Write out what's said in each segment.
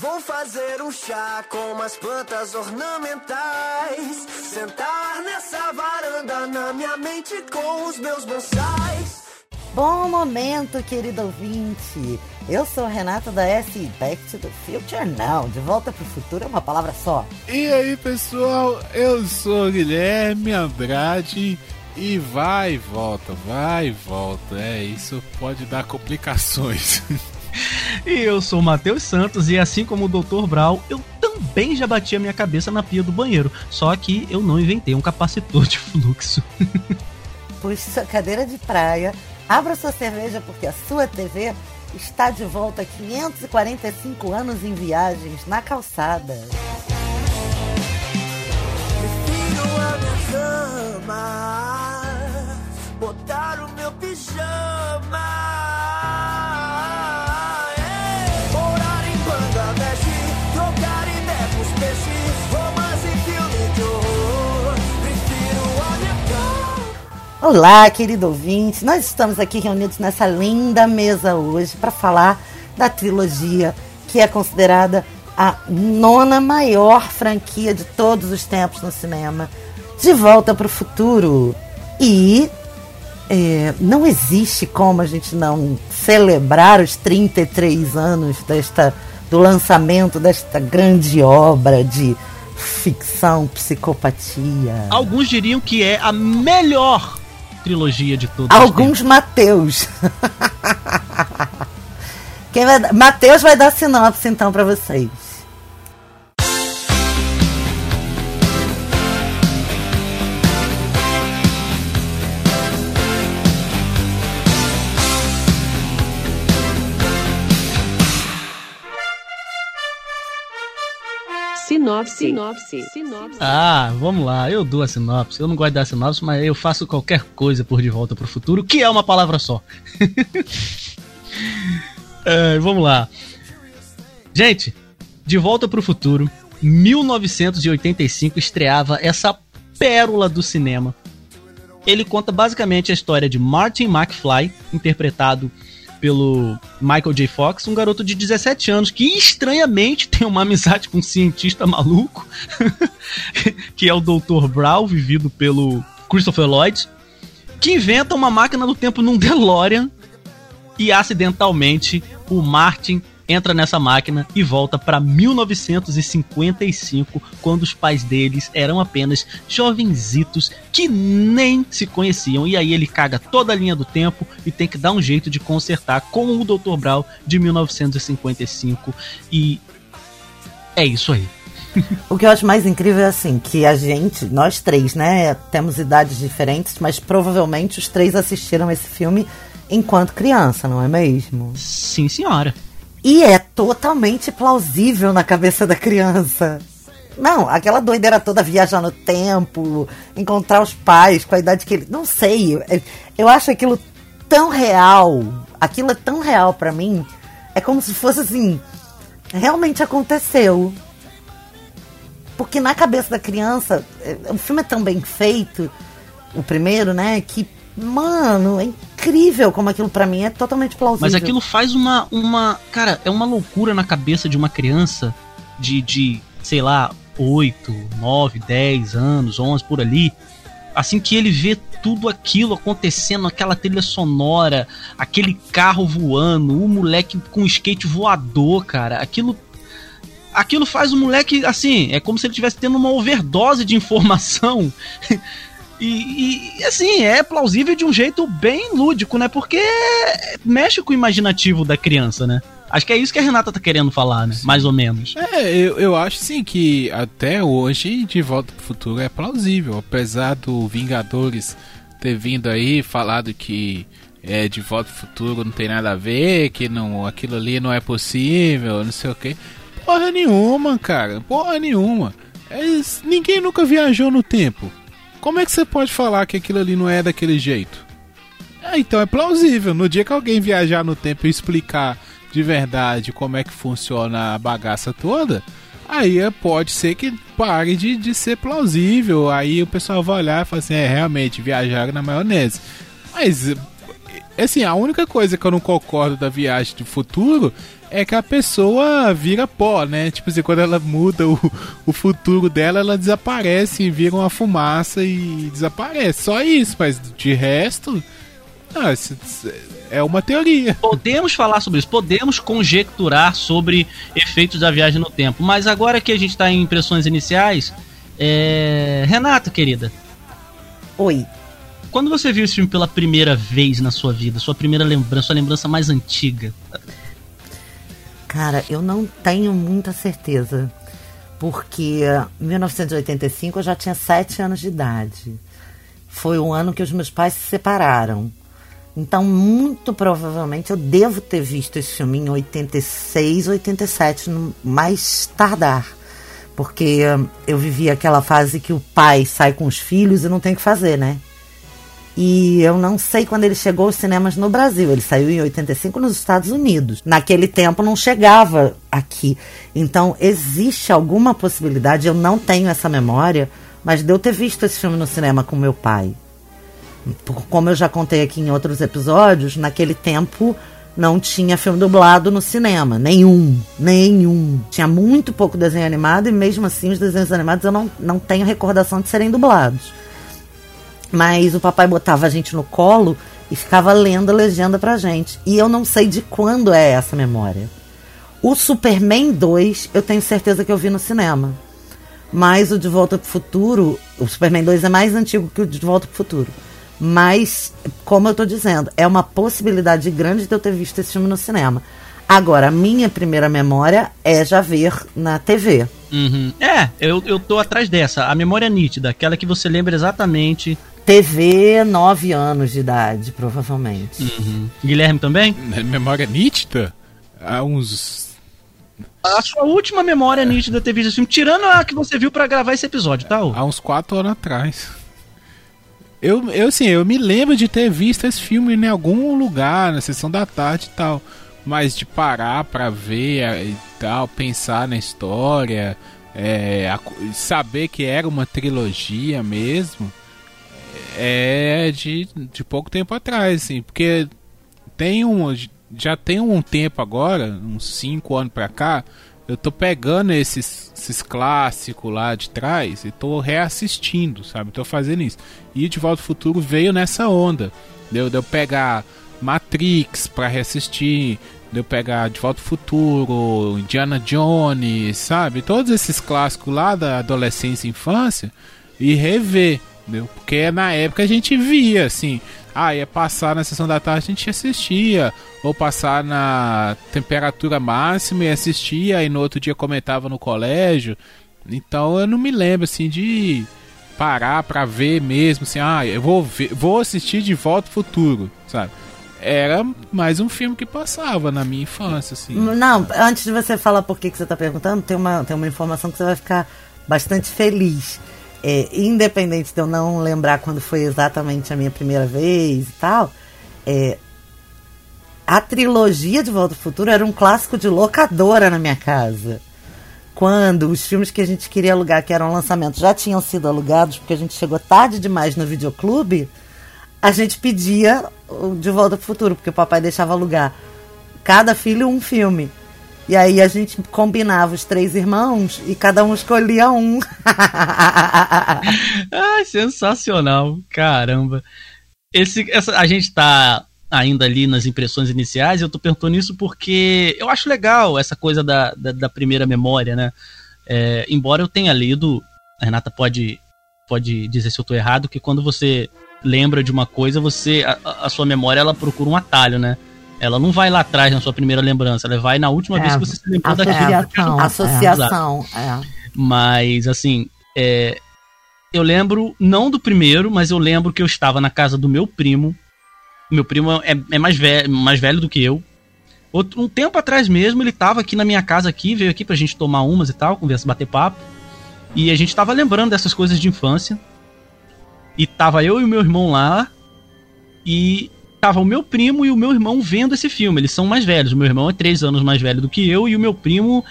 Vou fazer um chá com umas plantas ornamentais. Sentar nessa varanda na minha mente com os meus bonsais. Bom momento, querido ouvinte. Eu sou Renata da S Back to the Future não, de volta pro futuro é uma palavra só. E aí, pessoal, eu sou Guilherme Andrade e vai e volta, vai e volta. É, isso pode dar complicações. E eu sou o Matheus Santos e assim como o Dr. Brown, eu também já bati a minha cabeça na pia do banheiro, só que eu não inventei um capacitor de fluxo. Puxe sua cadeira de praia, abra sua cerveja porque a sua TV está de volta 545 anos em viagens na calçada. Prefiro a minha cama, botar o meu pijama. Olá, querido ouvinte. Nós estamos aqui reunidos nessa linda mesa hoje para falar da trilogia que é considerada a nona maior franquia de todos os tempos no cinema. De Volta para o Futuro. E é, não existe como a gente não celebrar os 33 anos desta, do lançamento desta grande obra de ficção, psicopatia. Alguns diriam que é a melhor trilogia de todos. os Alguns Mateus. Quem vai? Mateus vai dar sinopse então pra vocês. Sinopse. Sinopse. Sinopse. Ah, vamos lá, eu dou a sinopse. Eu não gosto da sinopse, mas eu faço qualquer coisa por De Volta pro Futuro, que é uma palavra só. É, vamos lá. Gente, De Volta pro Futuro, 1985 estreava essa pérola do cinema. Ele conta basicamente a história de Martin McFly, interpretado pelo Michael J. Fox, um garoto de 17 anos que estranhamente tem uma amizade com um cientista maluco, que é o Dr. Brown, vivido pelo Christopher Lloyd, que inventa uma máquina do tempo num DeLorean e acidentalmente o Martin entra nessa máquina e volta para 1955, quando os pais deles eram apenas jovenzitos que nem se conheciam. E aí ele caga toda a linha do tempo e tem que dar um jeito de consertar com o Dr. Brown de 1955. E é isso aí. O que eu acho mais incrível é assim, que a gente, nós três, né, temos idades diferentes, mas provavelmente os três assistiram esse filme enquanto criança, não é mesmo? Sim, senhora. E é totalmente plausível na cabeça da criança. Não, aquela doideira toda viajar no tempo, encontrar os pais com a idade que ele. Não sei. eu- Eu acho aquilo tão real. Aquilo é tão real pra mim. É como se fosse assim. Realmente aconteceu. Porque na cabeça da criança, é, o filme é tão bem feito, o primeiro, né? Que, mano, é incrível como aquilo pra mim é totalmente plausível. Mas aquilo faz uma, uma. Cara, é uma loucura na cabeça de uma criança de, de sei lá, 8, 9, 10 anos, 11 por ali. Assim que ele vê tudo aquilo acontecendo, aquela trilha sonora, aquele carro voando, o moleque com skate voador, cara. Aquilo. Aquilo faz o moleque, assim, é como se ele estivesse tendo uma overdose de informação. E, e, assim, é plausível de um jeito bem lúdico, né? Porque mexe com o imaginativo da criança, né? Acho que é isso que a Renata tá querendo falar, né? Mais ou menos. É, eu, eu acho sim que até hoje De Volta pro Futuro é plausível, apesar do Vingadores ter vindo aí falado que é De Volta pro Futuro não tem nada a ver, que não, aquilo ali não é possível, não sei o que. Porra nenhuma, cara, porra nenhuma. É, ninguém nunca viajou no tempo. Como é que você pode falar que aquilo ali não é daquele jeito? É, então é plausível. No dia que alguém viajar no tempo e explicar de verdade como é que funciona a bagaça toda, aí é- pode ser que pare de, de ser plausível. Aí o pessoal vai olhar e falar assim: é, realmente, viajaram na maionese. Mas Assim, a única coisa que eu não concordo da viagem do futuro é que a pessoa vira pó, né? Tipo assim, quando ela muda o, o futuro dela, ela desaparece, vira uma fumaça e desaparece. Só isso, mas de resto. Ah, é uma teoria. Podemos falar sobre isso, podemos conjecturar sobre efeitos da viagem no tempo. Mas agora que a gente está em impressões iniciais, é... Renata, querida. Oi. Quando você viu esse filme pela primeira vez na sua vida, sua primeira lembrança, sua lembrança mais antiga? Cara, eu não tenho muita certeza. Porque em 1985 eu já tinha 7 anos de idade. Foi o ano que os meus pais se separaram. Então, muito provavelmente, eu devo ter visto esse filme em 86, 87, no mais tardar. Porque eu vivi aquela fase que o pai sai com os filhos e não tem o que fazer, né? E eu não sei quando ele chegou aos cinemas no Brasil. Ele saiu em 85 nos Estados Unidos. Naquele tempo não chegava aqui. Então existe alguma possibilidade, eu não tenho essa memória, mas de eu ter visto esse filme no cinema com meu pai. Como eu já contei aqui em outros episódios, naquele tempo não tinha filme dublado no cinema. Nenhum. Nenhum. Tinha muito pouco desenho animado e mesmo assim os desenhos animados eu não, não tenho recordação de serem dublados. Mas o papai botava a gente no colo e ficava lendo a legenda pra gente. E eu não sei de quando é essa memória. O Superman 2, eu tenho certeza que eu vi no cinema. Mas o De Volta pro Futuro, o Superman 2 é mais antigo que o De Volta pro Futuro. Mas, como eu tô dizendo, é uma possibilidade grande de eu ter visto esse filme no cinema. Agora, a minha primeira memória é já ver na TV. Uhum. É, eu, eu tô atrás dessa. A memória nítida, aquela que você lembra exatamente TV, 9 anos de idade, provavelmente. Uhum. Guilherme também? Memória nítida? Há uns. A sua última memória é. nítida ter visto esse filme, tirando a que você viu para gravar esse episódio, tá? Há uns 4 anos atrás. Eu, eu, assim, eu me lembro de ter visto esse filme em algum lugar, na sessão da tarde e tal. Mas de parar pra ver e tal, pensar na história, é, saber que era uma trilogia mesmo é de, de pouco tempo atrás, assim, porque tem um, já tem um tempo agora, uns 5 anos pra cá, eu tô pegando esses, esses clássicos lá de trás e tô reassistindo, sabe? Tô fazendo isso. E De Volta ao Futuro veio nessa onda. Deu de eu pegar Matrix pra reassistir, de eu pegar De Volta ao Futuro, Indiana Jones, sabe? Todos esses clássicos lá da adolescência e infância e rever. Entendeu? Porque na época a gente via, assim, ah, ia passar na sessão da tarde, a gente assistia, ou passar na temperatura máxima e assistia, e no outro dia comentava no colégio. Então eu não me lembro, assim, de parar pra ver mesmo, assim, ah, eu vou, ver, vou assistir de volta ao futuro, sabe? Era mais um filme que passava na minha infância, assim. Não, antes de você falar por que, que você tá perguntando, tem uma, tem uma informação que você vai ficar bastante feliz é, independente de eu não lembrar quando foi exatamente a minha primeira vez e tal, é, a trilogia de Volta ao Futuro era um clássico de locadora na minha casa. Quando os filmes que a gente queria alugar, que eram lançamentos, já tinham sido alugados, porque a gente chegou tarde demais no videoclube, a gente pedia de Volta ao Futuro, porque o papai deixava alugar cada filho um filme. E aí a gente combinava os três irmãos e cada um escolhia um. Ai, sensacional. Caramba. Esse, essa, a gente tá ainda ali nas impressões iniciais, eu tô perguntando isso porque eu acho legal essa coisa da, da, da primeira memória, né? É, embora eu tenha lido, a Renata pode, pode dizer se eu tô errado, que quando você lembra de uma coisa, você a, a sua memória ela procura um atalho, né? Ela não vai lá atrás na sua primeira lembrança, ela vai na última é, vez que você se lembrou daquilo. Associação, é. é. Mas, assim, é, eu lembro, não do primeiro, mas eu lembro que eu estava na casa do meu primo. Meu primo é, é mais, velho, mais velho do que eu. Outro, um tempo atrás mesmo, ele estava aqui na minha casa aqui, veio aqui pra gente tomar umas e tal, conversa, bater papo. E a gente estava lembrando dessas coisas de infância. E tava eu e o meu irmão lá. E tava o meu primo e o meu irmão vendo esse filme. Eles são mais velhos. O meu irmão é três anos mais velho do que eu e o meu primo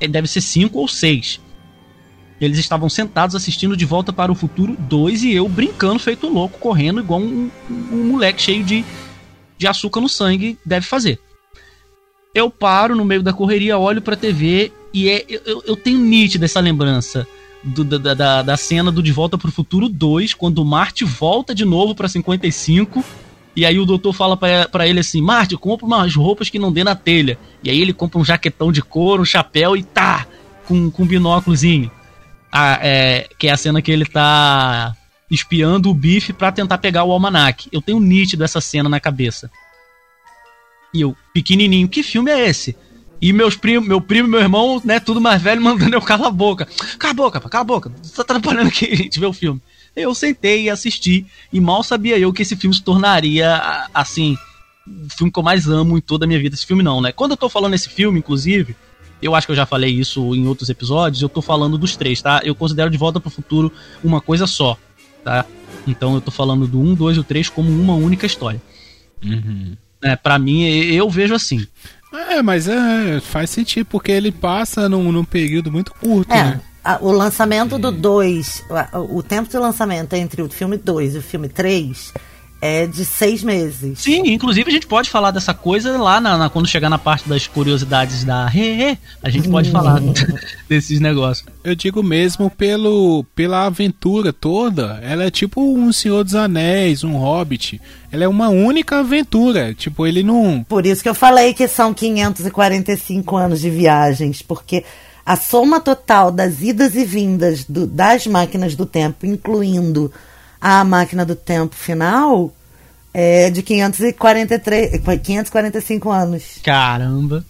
é, deve ser cinco ou seis. Eles estavam sentados assistindo De Volta para o Futuro 2 e eu brincando feito louco, correndo igual um, um, moleque cheio de, de açúcar no sangue deve fazer. Eu paro no meio da correria, olho pra TV e é, eu, eu tenho nítida essa lembrança do- da, da, da cena do De Volta pro Futuro 2, quando o Marty volta de novo pra 55. E aí o doutor fala pra ele assim: Marty, compra umas roupas que não dê na telha. E aí ele compra um jaquetão de couro, um chapéu e tá! Com, com um binóculozinho. Ah, é, que é a cena que ele tá espiando o bife pra tentar pegar o almanac. Eu tenho nítido essa cena na cabeça. E eu, pequenininho, que filme é esse? E meus primos, meu primo e meu irmão, né, tudo mais velho, mandando eu calar a boca. Cala a boca, cala a boca. Tá atrapalhando aqui a gente ver o filme. Eu sentei e assisti. E mal sabia eu que esse filme se tornaria, assim, o filme que eu mais amo em toda a minha vida. Esse filme não, né? Quando eu tô falando esse filme, inclusive, eu acho que eu já falei isso em outros episódios, eu tô falando dos três, tá? Eu considero De Volta pro Futuro uma coisa só, tá? Então eu tô falando do 1, 2 e o 3 como uma única história. Uhum. É, para mim, eu vejo assim. É, mas é, faz sentido, porque ele passa num, num período muito curto, É, né? A- o lançamento do 2, o tempo de lançamento entre o filme 2 e o filme 3 é de seis meses. Sim, inclusive a gente pode falar dessa coisa lá na, na- quando chegar na parte das curiosidades da Re, a gente pode falar desses negócios. Eu digo mesmo pelo, pela aventura toda. Ela é tipo um Senhor dos Anéis, um Hobbit. Ela é uma única aventura. Tipo, ele não. Por isso que eu falei que são 545 anos de viagens, porque a soma total das idas e vindas do- das máquinas do tempo, incluindo a máquina do tempo final, é de 543, 545 anos. Caramba.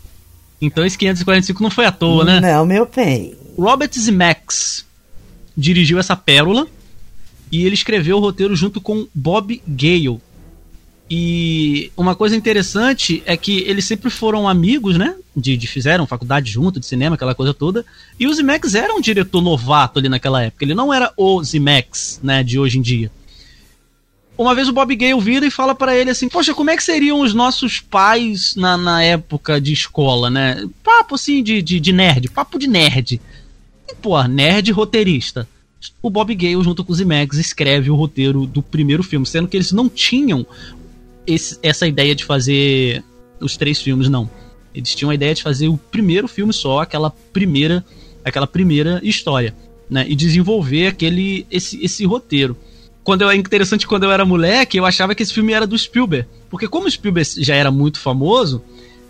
Então esse 545 não foi à toa, né? Não, meu bem. Robert Zemeckis dirigiu essa pérola e ele escreveu o roteiro junto com Bob Gale. E uma coisa interessante é que eles sempre foram amigos, né? De, de fizeram faculdade junto, de cinema, aquela coisa toda. E o Zemeckis era um diretor novato ali naquela época. Ele não era o Zemeckis, né? De hoje em dia. Uma vez o Bob Gale vira e fala pra ele assim: Poxa, como é que seriam os nossos pais na, na época de escola, né? Papo assim de, de, de nerd, papo de nerd. E, pô, nerd roteirista. O Bob Gale, junto com o Zemeckis, escreve o roteiro do primeiro filme, sendo que eles não tinham esse- essa ideia de fazer os três filmes, não. Eles tinham a ideia de fazer o primeiro filme só, aquela primeira, aquela primeira história, né? E desenvolver aquele esse, esse roteiro. Quando eu é interessante quando eu era moleque, eu achava que esse filme era do Spielberg, porque como o Spielberg já era muito famoso,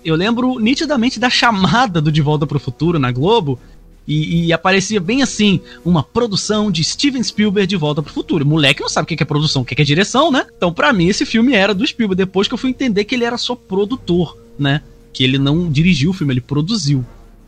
eu lembro nitidamente da chamada do De Volta para o Futuro na Globo. E, e aparecia bem assim, uma produção de Steven Spielberg de Volta pro Futuro. Moleque não sabe o que é produção, o que é direção, né? Então, pra mim, esse filme era do Spielberg. Depois que eu fui entender que ele era só produtor, né? Que ele não dirigiu o filme, ele produziu.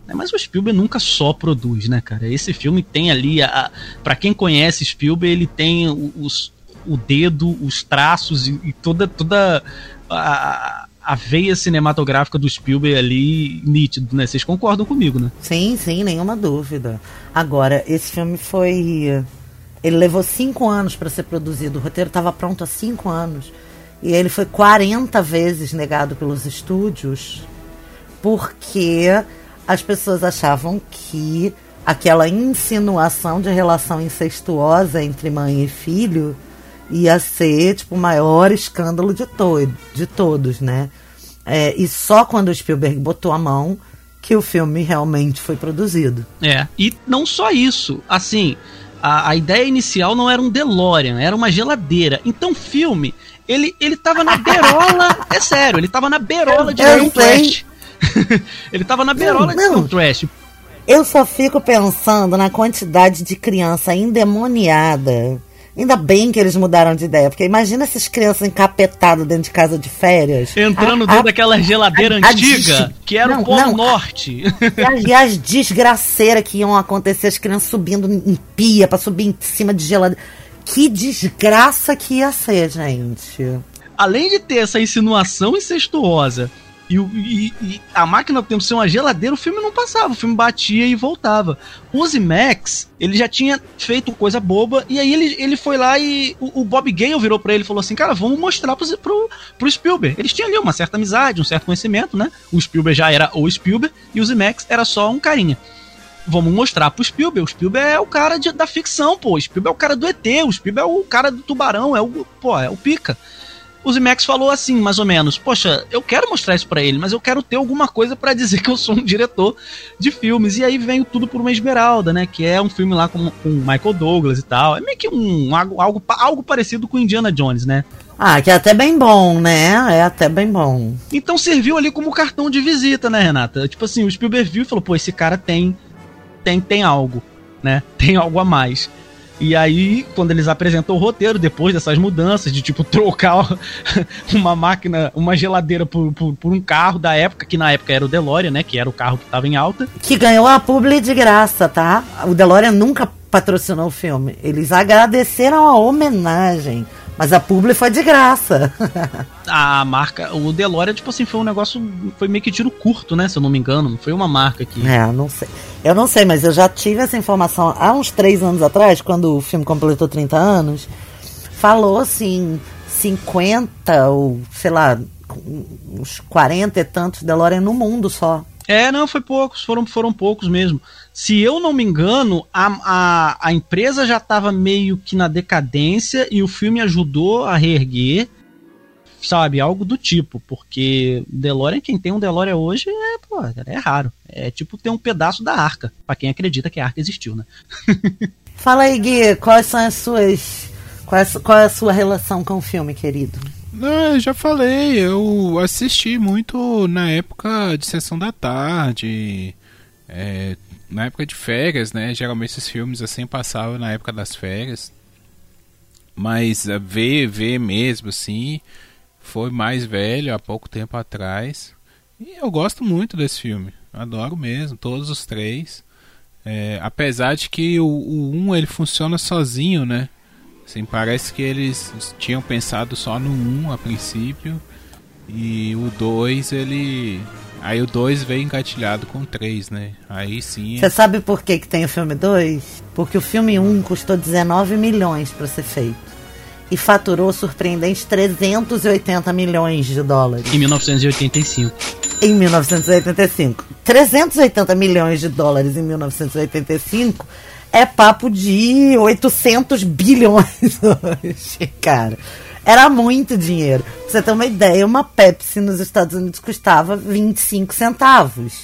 né? Mas o Spielberg nunca só produz, né, cara? Esse filme tem ali, a, para quem conhece Spielberg, ele tem os, o dedo, os traços e, e toda, toda a, a veia cinematográfica do Spielberg ali nítido, né? Vocês concordam comigo, né? Sim, sim, nenhuma dúvida. Agora, esse filme foi. Ele levou cinco anos para ser produzido. O roteiro estava pronto há cinco anos. E ele foi 40 vezes negado pelos estúdios porque as pessoas achavam que aquela insinuação de relação incestuosa entre mãe e filho ia ser tipo o maior escândalo de, to de todos, né? É, e só quando o Spielberg botou a mão que o filme realmente foi produzido. É. E não só isso. Assim, a, a ideia inicial não era um DeLorean, era uma geladeira. Então, o filme, ele, ele tava na berola. é sério, ele tava na berola de um trash. ele tava na berola de não. um trash. Eu só fico pensando na quantidade de criança endemoniada. Ainda bem que eles mudaram de ideia, porque imagina essas crianças encapetadas dentro de casa de férias. Entrando A- dentro a- daquela geladeira a- antiga, que era Não, o Polo não, Norte. E as desgraceiras que iam acontecer, as crianças subindo em pia pra subir em cima de geladeira. Que desgraça que ia ser, gente. Além de ter essa insinuação incestuosa e, e- e a máquina do tempo ser uma geladeira, o filme não passava, o filme batia e voltava. O Max, ele já tinha feito coisa boba, e aí ele, ele foi lá e o, o Bob Gale virou pra ele e falou assim: Cara, vamos mostrar pro, pro, pro Spielberg. Eles tinham ali uma certa amizade, um certo conhecimento, né? O Spielberg já era o Spielberg e o Max era só um carinha. Vamos mostrar pro Spielberg. O Spielberg é o cara de- da ficção, pô. O Spielberg é o cara do ET, o Spielberg é o cara do tubarão, é o, pô, é o pica. O Zimex falou assim, mais ou menos: Poxa, eu quero mostrar isso para ele, mas eu quero ter alguma coisa para dizer que eu sou um diretor de filmes. E aí vem tudo por uma esmeralda, né? Que é um filme lá com, com Michael Douglas e tal. É meio que um algo, algo, algo parecido com Indiana Jones, né? Ah, que é até bem bom, né? É até bem bom. Então serviu ali como cartão de visita, né, Renata? Tipo assim, o Spielberg viu e falou: Pô, esse cara tem, tem, tem algo, né? Tem algo a mais. E aí, quando eles apresentam o roteiro, depois dessas mudanças, de tipo trocar uma máquina, uma geladeira por, por, por, um carro da época, que na época era o DeLorean, né? Que era o carro que tava em alta. Que ganhou a publi de graça, tá? O DeLorean nunca patrocinou o filme. Eles agradeceram a homenagem. Mas a publi foi de graça. a marca, o DeLorean, tipo assim, foi um negócio, foi meio que tiro curto, né? Se eu não me engano, não foi uma marca que... É, não sei. Eu não sei, mas eu já tive essa informação há uns três anos atrás, quando o filme completou 30 anos, falou assim, 50 ou, sei lá, uns 40 e tantos DeLorean no mundo só. É, não, foi poucos, foram, foram poucos mesmo. Se eu não me engano, a, a, a empresa já estava meio que na decadência e o filme ajudou a reerguer, sabe? Algo do tipo, porque DeLorean, quem tem um DeLorean hoje é, pô, é raro. É tipo ter um pedaço da arca, para quem acredita que a arca existiu, né? Fala aí, Gui, quais são as suas. Qual é, qual é a sua relação com o filme, querido? Não, eu já falei, eu assisti muito na época de sessão da tarde, é, na época de férias, né? Geralmente esses filmes assim passavam na época das férias. Mas a ver, ver mesmo assim, foi mais velho, há pouco tempo atrás. E eu gosto muito desse filme, adoro mesmo, todos os três. É, apesar de que o, o um ele funciona sozinho, né? Assim, parece que eles tinham pensado só no 1 um a princípio. E o 2 ele. Aí o 2 veio engatilhado com o 3, né? Aí sim. Você sabe por que, que tem o filme 2? Porque o filme 1 um custou 19 milhões para ser feito. E faturou surpreendentes 380 milhões de dólares. Em 1985. Em 1985. 380 milhões de dólares em 1985 é papo de 800 bilhões hoje, cara. Era muito dinheiro. Pra você ter uma ideia, uma Pepsi nos Estados Unidos custava 25 centavos.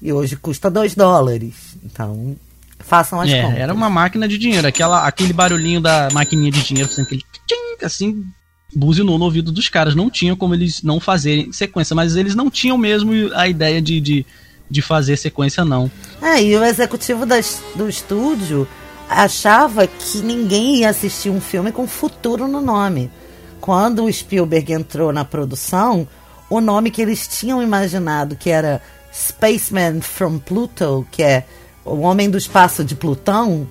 E hoje custa 2 dólares. Então, façam as é, contas. Era uma máquina de dinheiro. Aquela, aquele barulhinho da maquininha de dinheiro, assim, aquele tchim, assim, buzinou no ouvido dos caras. Não tinha como eles não fazerem sequência, mas eles não tinham mesmo a ideia de, de de fazer sequência, não. É, e o executivo das, do estúdio achava que ninguém ia assistir um filme com futuro no nome. Quando o Spielberg entrou na produção, o nome que eles tinham imaginado, que era Spaceman from Pluto, que é o Homem do Espaço de Plutão,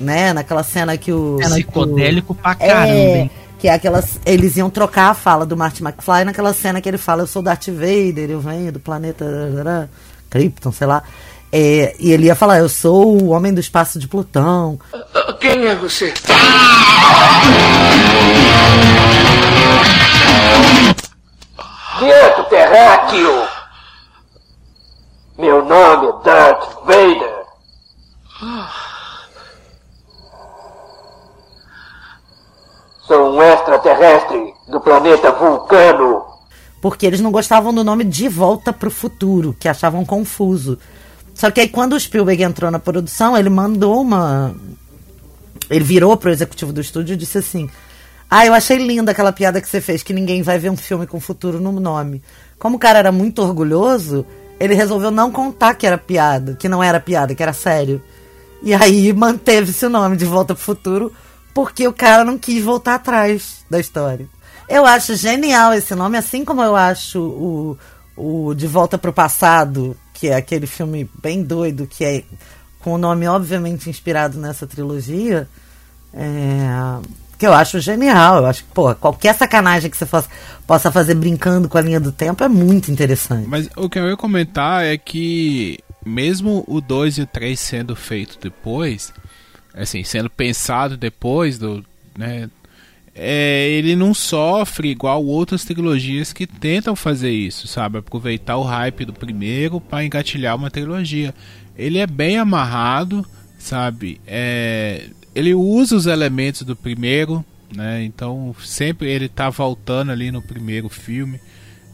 né? Naquela cena que o. É psicodélico pra caramba, é, hein? que é aquelas. Eles iam trocar a fala do Marty McFly naquela cena que ele fala: Eu sou Darth Vader, eu venho do planeta. Krypton, sei lá. É, e ele ia falar: Eu sou o homem do espaço de Plutão. Quem é você? Quieto, terráqueo! Meu nome é Darth Vader. Sou um extraterrestre do planeta Vulcano. Porque eles não gostavam do nome De Volta para o Futuro, que achavam confuso. Só que aí quando o Spielberg entrou na produção, ele mandou uma. Ele virou pro executivo do estúdio e disse assim: Ah, eu achei linda aquela piada que você fez, que ninguém vai ver um filme com futuro no nome. Como o cara era muito orgulhoso, ele resolveu não contar que era piada, que não era piada, que era sério. E aí manteve-se o nome de Volta pro Futuro, porque o cara não quis voltar atrás da história. Eu acho genial esse nome, assim como eu acho o, o De Volta pro Passado, que é aquele filme bem doido, que é com o nome obviamente inspirado nessa trilogia, é, que eu acho genial. Eu acho que, pô, qualquer sacanagem que você possa fazer brincando com a linha do tempo é muito interessante. Mas o que eu ia comentar é que, mesmo o 2 e o 3 sendo feito depois, assim, sendo pensado depois do. Né, é, ele não sofre igual outras trilogias que tentam fazer isso, sabe? Aproveitar o hype do primeiro para engatilhar uma trilogia. Ele é bem amarrado, sabe? É, ele usa os elementos do primeiro né? Então sempre ele tá voltando ali no primeiro filme.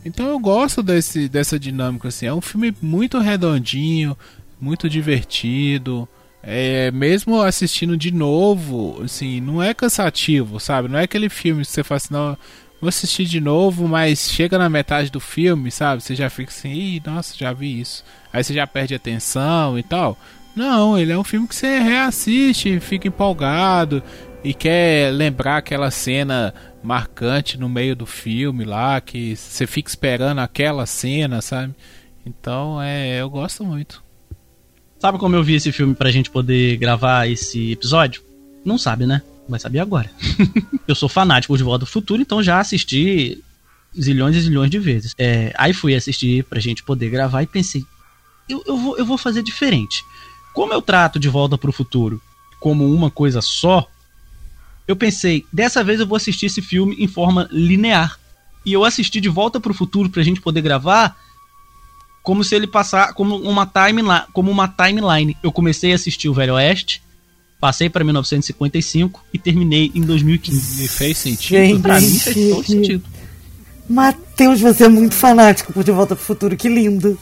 Então eu gosto desse, dessa dinâmica assim. É um filme muito redondinho, muito divertido. É, mesmo assistindo de novo, assim, não é cansativo, sabe? Não é aquele filme que você fala assim, não, vou assistir de novo, mas chega na metade do filme, sabe? Você já fica assim, Ih, nossa, já vi isso. Aí você já perde atenção e tal. Não, ele é um filme que você reassiste, fica empolgado e quer lembrar aquela cena marcante no meio do filme lá, que você fica esperando aquela cena, sabe? Então, é, eu gosto muito. Sabe como eu vi esse filme pra gente poder gravar esse episódio? Não sabe, né? Vai saber agora. eu sou fanático de Volta ao Futuro, então já assisti zilhões e zilhões de vezes. É, aí fui assistir pra gente poder gravar e pensei, eu, eu, vou, eu vou fazer diferente. Como eu trato de Volta pro Futuro como uma coisa só, eu pensei, dessa vez eu vou assistir esse filme em forma linear. E eu assisti de Volta pro Futuro pra gente poder gravar como se ele passar como uma timeline, como uma timeline. Eu comecei a assistir o Velho Oeste, passei para 1955 e terminei em 2015. Me fez sentido. Gente, Pra mim fez todo sentido. Matheus, você é muito fanático por De Volta pro Futuro, que lindo.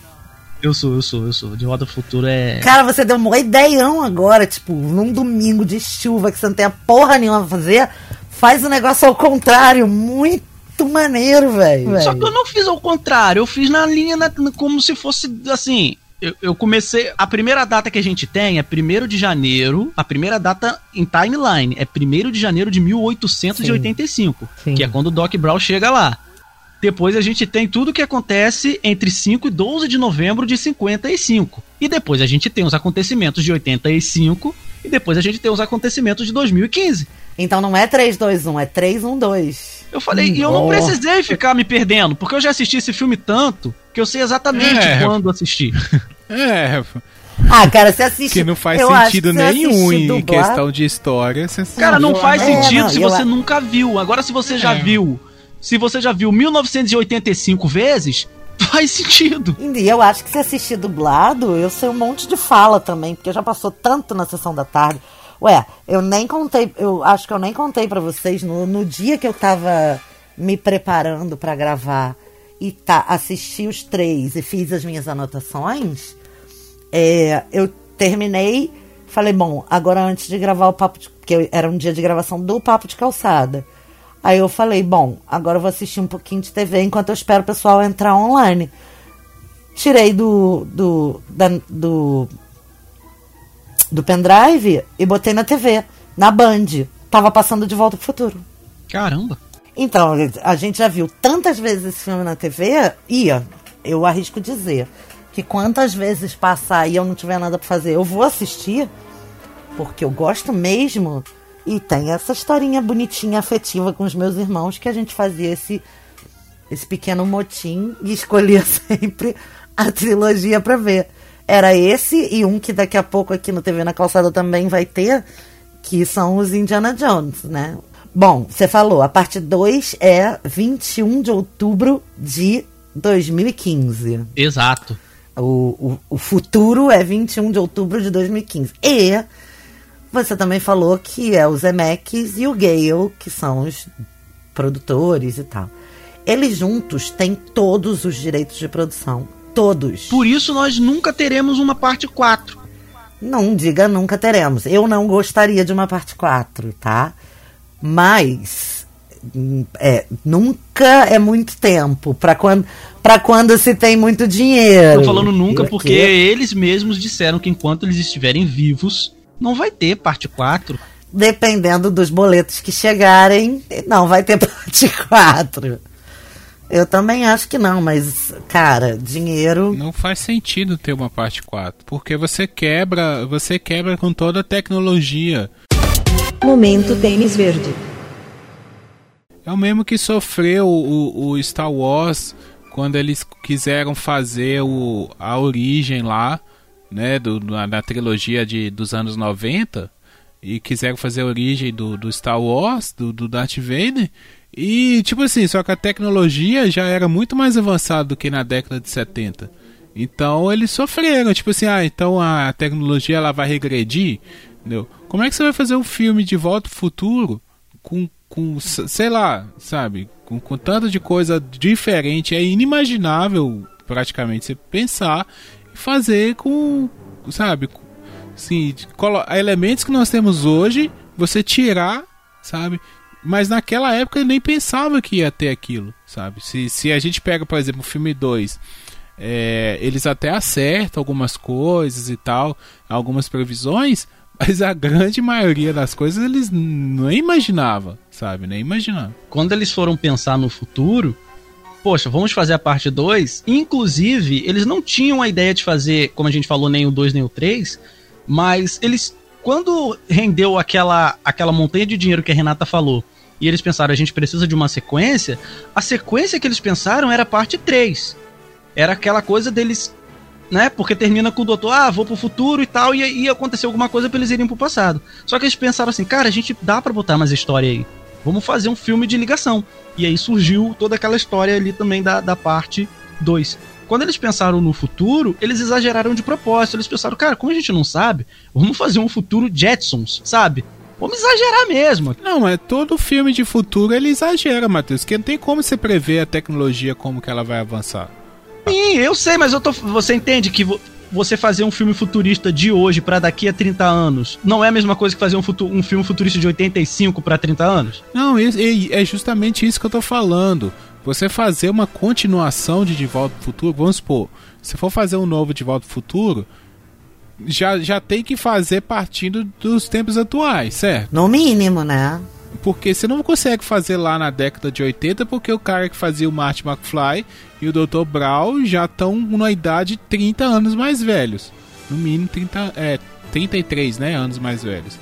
Eu sou, eu sou, eu sou. De Volta ao Futuro é. Cara, você deu uma ideião agora, tipo, num domingo de chuva que você não tem a porra nenhuma pra fazer, faz o negócio ao contrário, muito maneiro, velho. Só que eu não fiz ao contrário, eu fiz na linha na- como se fosse assim. Eu, eu comecei. A primeira data que a gente tem é 1 de janeiro. A primeira data em timeline é 1 de janeiro de 1885. Sim. Que é quando o Doc Brown chega lá. Depois a gente tem tudo o que acontece entre 5 e 12 de novembro de 55. E depois a gente tem os acontecimentos de 85. E depois a gente tem os acontecimentos de 2015. Então não é 321, é 312. Eu falei, e eu não Nossa. precisei ficar me perdendo, porque eu já assisti esse filme tanto que eu sei exatamente É. quando assistir. É, Ah, cara, você assiste. que não faz sentido nenhum em dublado. questão de história. Você Cara, não faz é, sentido não, se eu- você nunca viu. Agora, se você já É. viu, se você já viu 1985 vezes, faz sentido. E eu acho que se assistir dublado, eu sei um monte de fala também, porque já passou tanto na sessão da tarde. Ué, eu nem contei, eu acho que eu nem contei pra vocês no, no dia que eu tava me preparando pra gravar e tá, assisti os três e fiz as minhas anotações. é, eu terminei, falei, bom, agora antes de gravar o papo porque era um dia de gravação do papo de calçada. Aí eu falei, bom, agora eu vou assistir um pouquinho de TV enquanto eu espero o pessoal entrar online. Tirei do do da- do do pendrive e botei na TV, na Band. Tava passando de volta pro futuro. Caramba. Então, a gente já viu tantas vezes esse filme na TV, e ó, eu arrisco dizer que quantas vezes passar e eu não tiver nada pra fazer, eu vou assistir, porque eu gosto mesmo. E tem essa historinha bonitinha, afetiva com os meus irmãos, que a gente fazia esse, esse pequeno motim e escolhia sempre a trilogia pra ver. Era esse e um que daqui a pouco aqui no TV na Calçada também vai ter, que são os Indiana Jones, né? Bom, você falou, a parte 2 é 21 de outubro de 2015. Exato. O, o, o futuro é 21 de outubro de 2015. E você também falou que é o Zemeckis e o Gale, que são os produtores e tal. Eles juntos têm todos os direitos de produção. Todos. Por isso nós nunca teremos uma parte 4. Não diga nunca teremos. Eu não gostaria de uma parte 4, tá? Mas é, nunca é muito tempo para quando para quando se tem muito dinheiro. Tô falando nunca porque eles mesmos disseram que enquanto eles estiverem vivos, não vai ter parte 4. dependendo dos boletos que chegarem, não vai ter parte 4. Eu também acho que não, mas cara, dinheiro Não faz sentido ter uma parte 4, porque você quebra, você quebra com toda a tecnologia. Momento tênis verde. É o mesmo que sofreu o, o Star Wars quando eles quiseram fazer o, a origem lá, né, do, na, na trilogia de, dos anos 90, e quiseram fazer a origem do, do Star Wars, do, do Darth Vader, e tipo assim, só que a tecnologia já era muito mais avançada do que na década de 70. Então eles sofreram, tipo assim, ah, então a tecnologia ela vai regredir, entendeu? Como é que você vai fazer um filme de Volta ao Futuro com com sei lá, sabe, com, com tanto de coisa diferente, é inimaginável praticamente você pensar e fazer com, sabe, assim, elementos que nós temos hoje, você tirar, sabe? Mas naquela época eu nem pensava que ia ter aquilo, sabe? Se, se a gente pega, por exemplo, o filme 2, é, eles até acertam algumas coisas e tal, algumas previsões, mas a grande maioria das coisas eles nem imaginavam, sabe? Nem imaginavam. quando eles foram pensar no futuro, poxa, vamos fazer a parte 2. Inclusive, eles não tinham a ideia de fazer, como a gente falou, nem o 2 nem o 3, mas eles, quando rendeu aquela, aquela montanha de dinheiro que a Renata falou, e eles pensaram, a gente precisa de uma sequência, a sequência que eles pensaram era parte 3. Era aquela coisa deles. Né? Porque termina com o doutor, ah, vou pro futuro e tal, e, e aconteceu alguma coisa pra eles irem pro passado. Só que eles pensaram assim, cara, a gente dá pra botar mais história aí vamos fazer um filme de ligação. E aí surgiu toda aquela história ali também da, da parte 2. Quando eles pensaram no futuro, eles exageraram de propósito. Eles pensaram, cara, como a gente não sabe, vamos fazer um futuro Jetsons, sabe? Vamos exagerar mesmo. Não, mas todo filme de futuro ele exagera, Matheus, porque não tem como você prever a tecnologia como que ela vai avançar. Sim, eu sei, mas eu tô, você entende que vo- você fazer um filme futurista de hoje pra daqui a 30 anos não é a mesma coisa que fazer um, futu- um filme futurista de 85 pra 30 anos? Não, e- é justamente isso que eu tô falando. Você fazer uma continuação de De Volta pro Futuro, vamos supor, se for fazer um novo De Volta pro Futuro, já, já tem que fazer partindo dos tempos atuais, certo? No mínimo, né? Porque você não consegue fazer lá na década de 80, porque o cara que fazia o Marty McFly e o Dr. Brown já estão na idade 30 anos mais velhos. No mínimo 30, é, 33, né, anos mais velhos.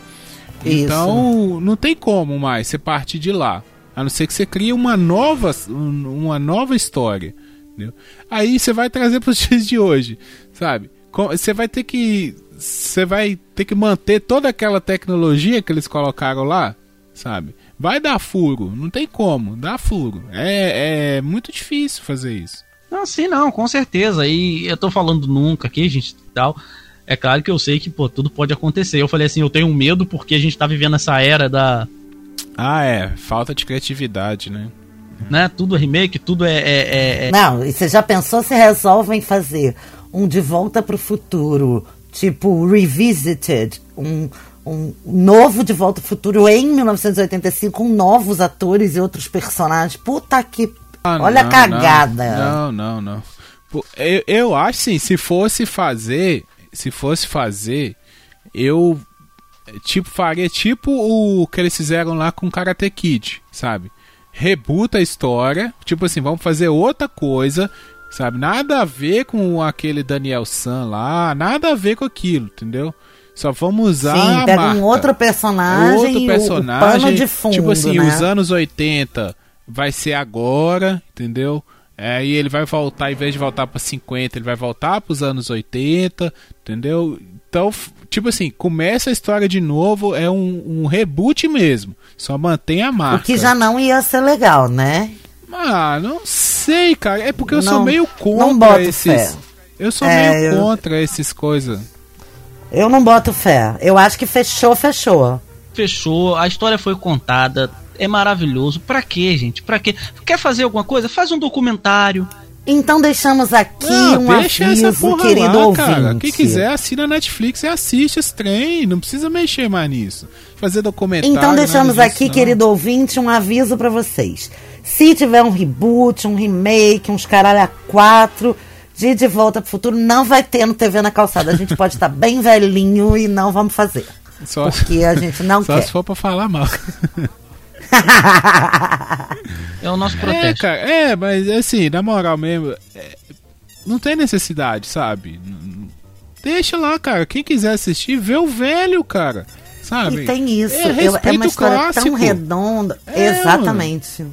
Isso. Então, não tem como mais você partir de lá. A não ser que você crie uma nova, um- uma nova história. entendeu? Aí você vai trazer para os dias de hoje, sabe? Você vai ter que você vai ter que manter toda aquela tecnologia que eles colocaram lá, sabe? Vai dar furo, não tem como, dá furo. É, é muito difícil fazer isso. Não, sim, não, com certeza. E eu tô falando nunca aqui, gente, tal. É claro que eu sei que, pô, tudo pode acontecer. Eu falei assim, eu tenho medo porque a gente tá vivendo essa era da, Ah, é, falta de criatividade, né? né, tudo é remake, tudo é, é, é- é- Não, e você já pensou se resolvem fazer um De Volta pro Futuro, tipo Revisited, um, um novo De Volta pro Futuro em 1985, com novos atores e outros personagens? Puta que. Ah, Olha a não, cagada. Não, não, não. Eu, eu acho assim, se fosse fazer, se fosse fazer, eu tipo faria tipo o que eles fizeram lá com Karate Kid, sabe? Rebuta a história, tipo assim, vamos fazer outra coisa, sabe? Nada a ver com aquele Daniel San lá, nada a ver com aquilo, entendeu? Só vamos usar Sim, a pega marca. um outro personagem, Outro o- personagem, o de fundo, tipo assim, né? os anos 80 vai ser agora, entendeu? É, e ele vai voltar, em vez de voltar para 50, ele vai voltar para os anos 80, entendeu? Então, tipo assim, começa a história de novo, é um, um reboot mesmo. Só mantém a O marca. que já não ia ser legal, né? Ah, não sei, cara. É porque eu Não- sou meio não boto contra esses. fé. Eu sou É, meio eu- contra esses coisas. Eu não boto fé. Eu acho que fechou, fechou. fechou, a história foi contada, é maravilhoso. Pra quê, gente? Pra quê? Quer fazer alguma coisa? Faz um documentário. Então deixamos aqui Não, um deixa essa aviso, querido lá, ouvinte. cara. Quem quiser, assina a Netflix e assiste esse trem. Não precisa mexer mais nisso. Fazer documentário. Então deixamos disso, aqui, não. querido ouvinte, um aviso pra vocês. Se tiver um reboot, um remake, uns caralho a quatro de De Volta pro Futuro, não vai ter no TV na calçada. A gente pode estar bem velhinho e não vamos fazer. Só, Porque a gente não só quer. se for pra falar mal. É o nosso É, protesto. cara. É, mas assim, na moral mesmo, é, não tem necessidade, sabe? Deixa lá, cara. Quem quiser assistir, vê o velho, cara. Sabe? E tem isso. É, É, é uma história clássico. tão redonda. É, Exatamente.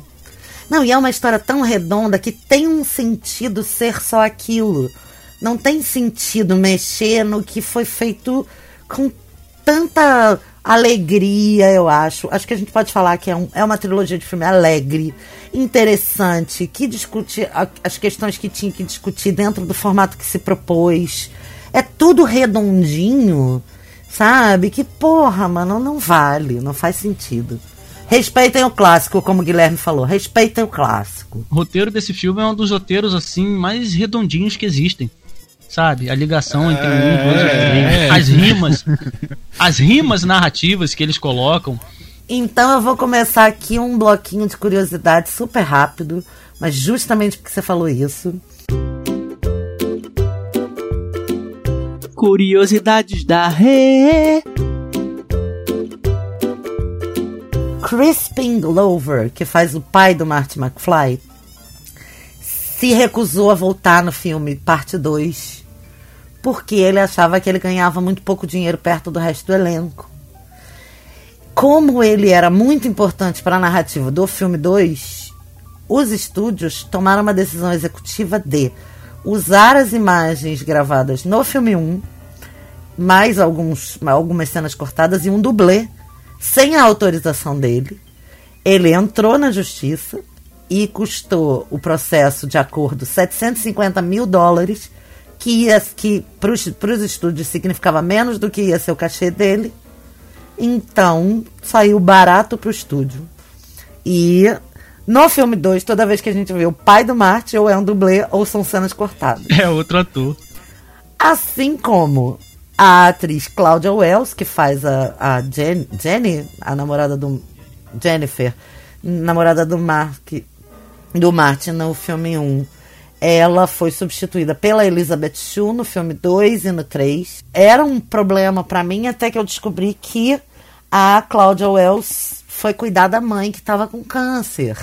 Não, e é uma história tão redonda que tem um sentido ser só aquilo. Não tem sentido mexer no que foi feito com tanta alegria, eu acho. Acho que a gente pode falar que é, um- é uma trilogia de filme alegre, interessante, que discute a- as questões que tinha que discutir dentro do formato que se propôs. É tudo redondinho, sabe? Que porra, mano, não vale, não faz sentido. Respeitem o clássico, como o Guilherme falou. Respeitem o clássico. O roteiro desse filme é um dos roteiros assim mais redondinhos que existem. Sabe? A ligação entre um, dois e três. As rimas. As rimas narrativas que eles colocam. Então eu vou começar aqui um bloquinho de curiosidade super rápido, mas justamente porque você falou isso. Curiosidades da Rê. Crispin Glover, que faz o pai do Marty McFly, se recusou a voltar no filme parte 2 porque ele achava que ele ganhava muito pouco dinheiro perto do resto do elenco. Como ele era muito importante para a narrativa do filme 2, os estúdios tomaram uma decisão executiva de usar as imagens gravadas no filme 1, mais alguns, algumas cenas cortadas e um dublê, sem a autorização dele. Ele entrou na justiça e custou o processo de acordo 750 mil dólares, que, ia, que para os estúdios significava menos do que ia ser o cachê dele. Então saiu barato para o estúdio. E no filme 2, toda vez que a gente vê o pai do Marte, ou é um dublê ou são cenas cortadas. É outro ator. Assim como a atriz Claudia Wells, que faz a, a Jen, Jenny, a namorada do Jennifer, namorada do Mark, do Martin no filme 1. Ela foi substituída pela Elizabeth Shue no filme 2 e no 3. Era um problema para mim até que eu descobri que a Claudia Wells foi cuidar da mãe que estava com câncer.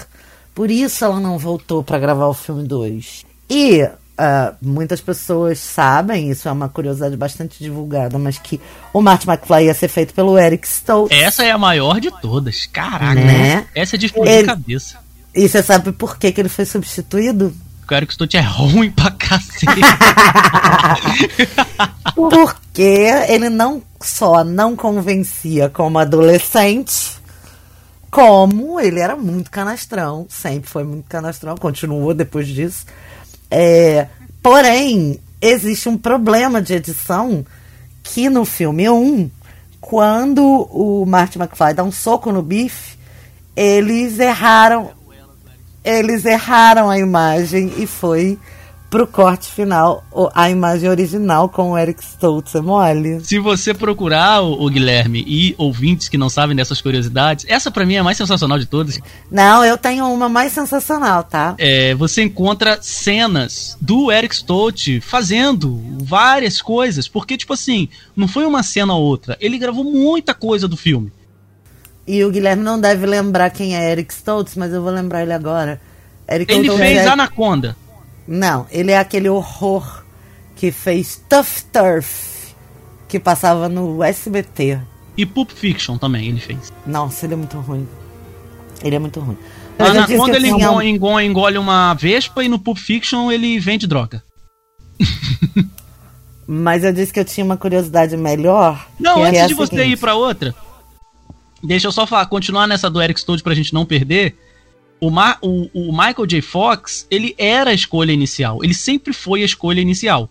Por isso ela não voltou para gravar o filme 2. E uh, muitas pessoas sabem, isso é uma curiosidade bastante divulgada, mas que o Marty McFly ia ser feito pelo Eric Stoltz. Essa é a maior de todas. Caraca. Né? Essa é de explodir Ele- cabeça. E você sabe por que, que ele foi substituído? O Eric Stoltz é ruim pra cacete. Porque ele não só não convencia como adolescente, como ele era muito canastrão, sempre foi muito canastrão, continuou depois disso. É, porém, existe um problema de edição que no filme 1, quando o Marty McFly dá um soco no bife, eles erraram eles erraram a imagem e foi pro corte final a imagem original com o Eric Stoltz é mole. Se você procurar, o, Guilherme, e ouvintes que não sabem dessas curiosidades, essa pra mim é a mais sensacional de todas. Não, eu tenho uma mais sensacional, tá? É, você encontra cenas do Eric Stoltz fazendo várias coisas, porque, tipo assim, não foi uma cena ou outra, ele gravou muita coisa do filme. E o Guilherme não deve lembrar quem é Eric Stoltz, mas eu vou lembrar ele agora. Eric Ele Stoltz fez é... Anaconda. Não, ele é aquele horror que fez Tough Turf, que passava no SBT. E Pulp Fiction também ele fez. Nossa, ele é muito ruim. Ele é muito ruim. Eu Anaconda ele tinha um- engole, engole- engole uma vespa e no Pulp Fiction ele vende droga. Mas eu disse que eu tinha uma curiosidade melhor. Não, é antes a de você seguinte. ir pra outra, deixa eu só falar, continuar nessa do Eric Stoltz pra gente não perder. O, Ma- o- o Michael J. Fox, ele era a escolha inicial. Ele sempre foi a escolha inicial.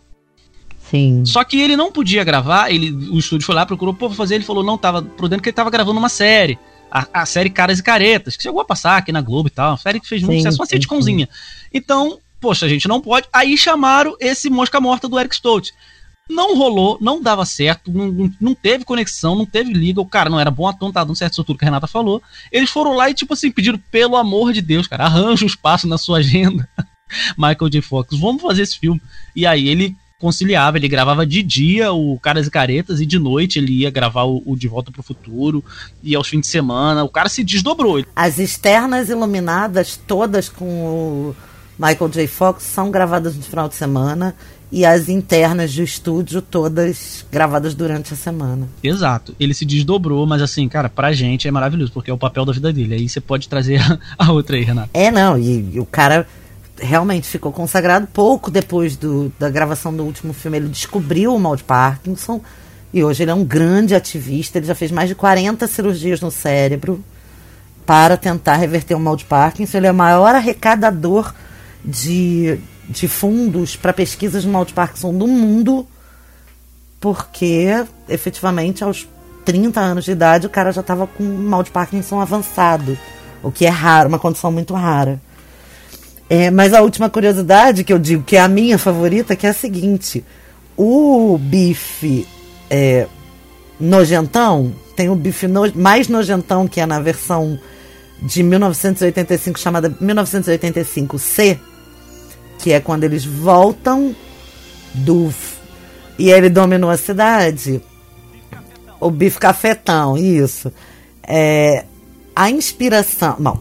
Sim. Só que ele não podia gravar, ele, o estúdio foi lá, procurou pô, fazer, ele falou, não, tava prudendo que ele tava gravando uma série. A, a série Caras e Caretas, que chegou a passar aqui na Globo e tal, uma série que fez muito Sim, sucesso, uma sitcomzinha. Então, poxa, a gente não pode. Aí chamaram esse mosca morta do Eric Stoltz. Não rolou, não dava certo, não, não, teve conexão, não teve liga, o cara não era bom ator, não tava dando certo isso tudo que a Renata falou. Eles foram lá e, tipo assim, pediram, pelo amor de Deus, cara, arranja um espaço na sua agenda. Michael J. Fox, vamos fazer esse filme. E aí ele conciliava, ele gravava de dia o Caras e Caretas e de noite ele ia gravar o, o De Volta pro Futuro e aos fins de semana. O cara se desdobrou. As externas iluminadas, todas com o Michael J. Fox, são gravadas no final de semana. E as internas do estúdio, todas gravadas durante a semana. Exato, ele se desdobrou, mas assim, cara, pra gente é maravilhoso, porque é o papel da vida dele. Aí você pode trazer a outra aí, Renato. É, não, e, e o cara realmente ficou consagrado pouco depois do, da gravação do último filme. Ele descobriu o mal de Parkinson e hoje ele é um grande ativista. Ele já fez mais de 40 cirurgias no cérebro para tentar reverter o mal de Parkinson. Ele é o maior arrecadador de, de fundos para pesquisas no mal de Parkinson do mundo, porque efetivamente aos 30 anos de idade, o cara já tava com mal de Parkinson avançado. O que é raro, uma condição muito rara. É, mas a última curiosidade que eu digo, que é a minha favorita, que é a seguinte: o bife é, nojentão, tem o bife no, mais nojentão que é na versão de 1985 chamada 1985C, que é quando eles voltam do e ele dominou a cidade. O bife cafetão, isso. É, a inspiração. Bom,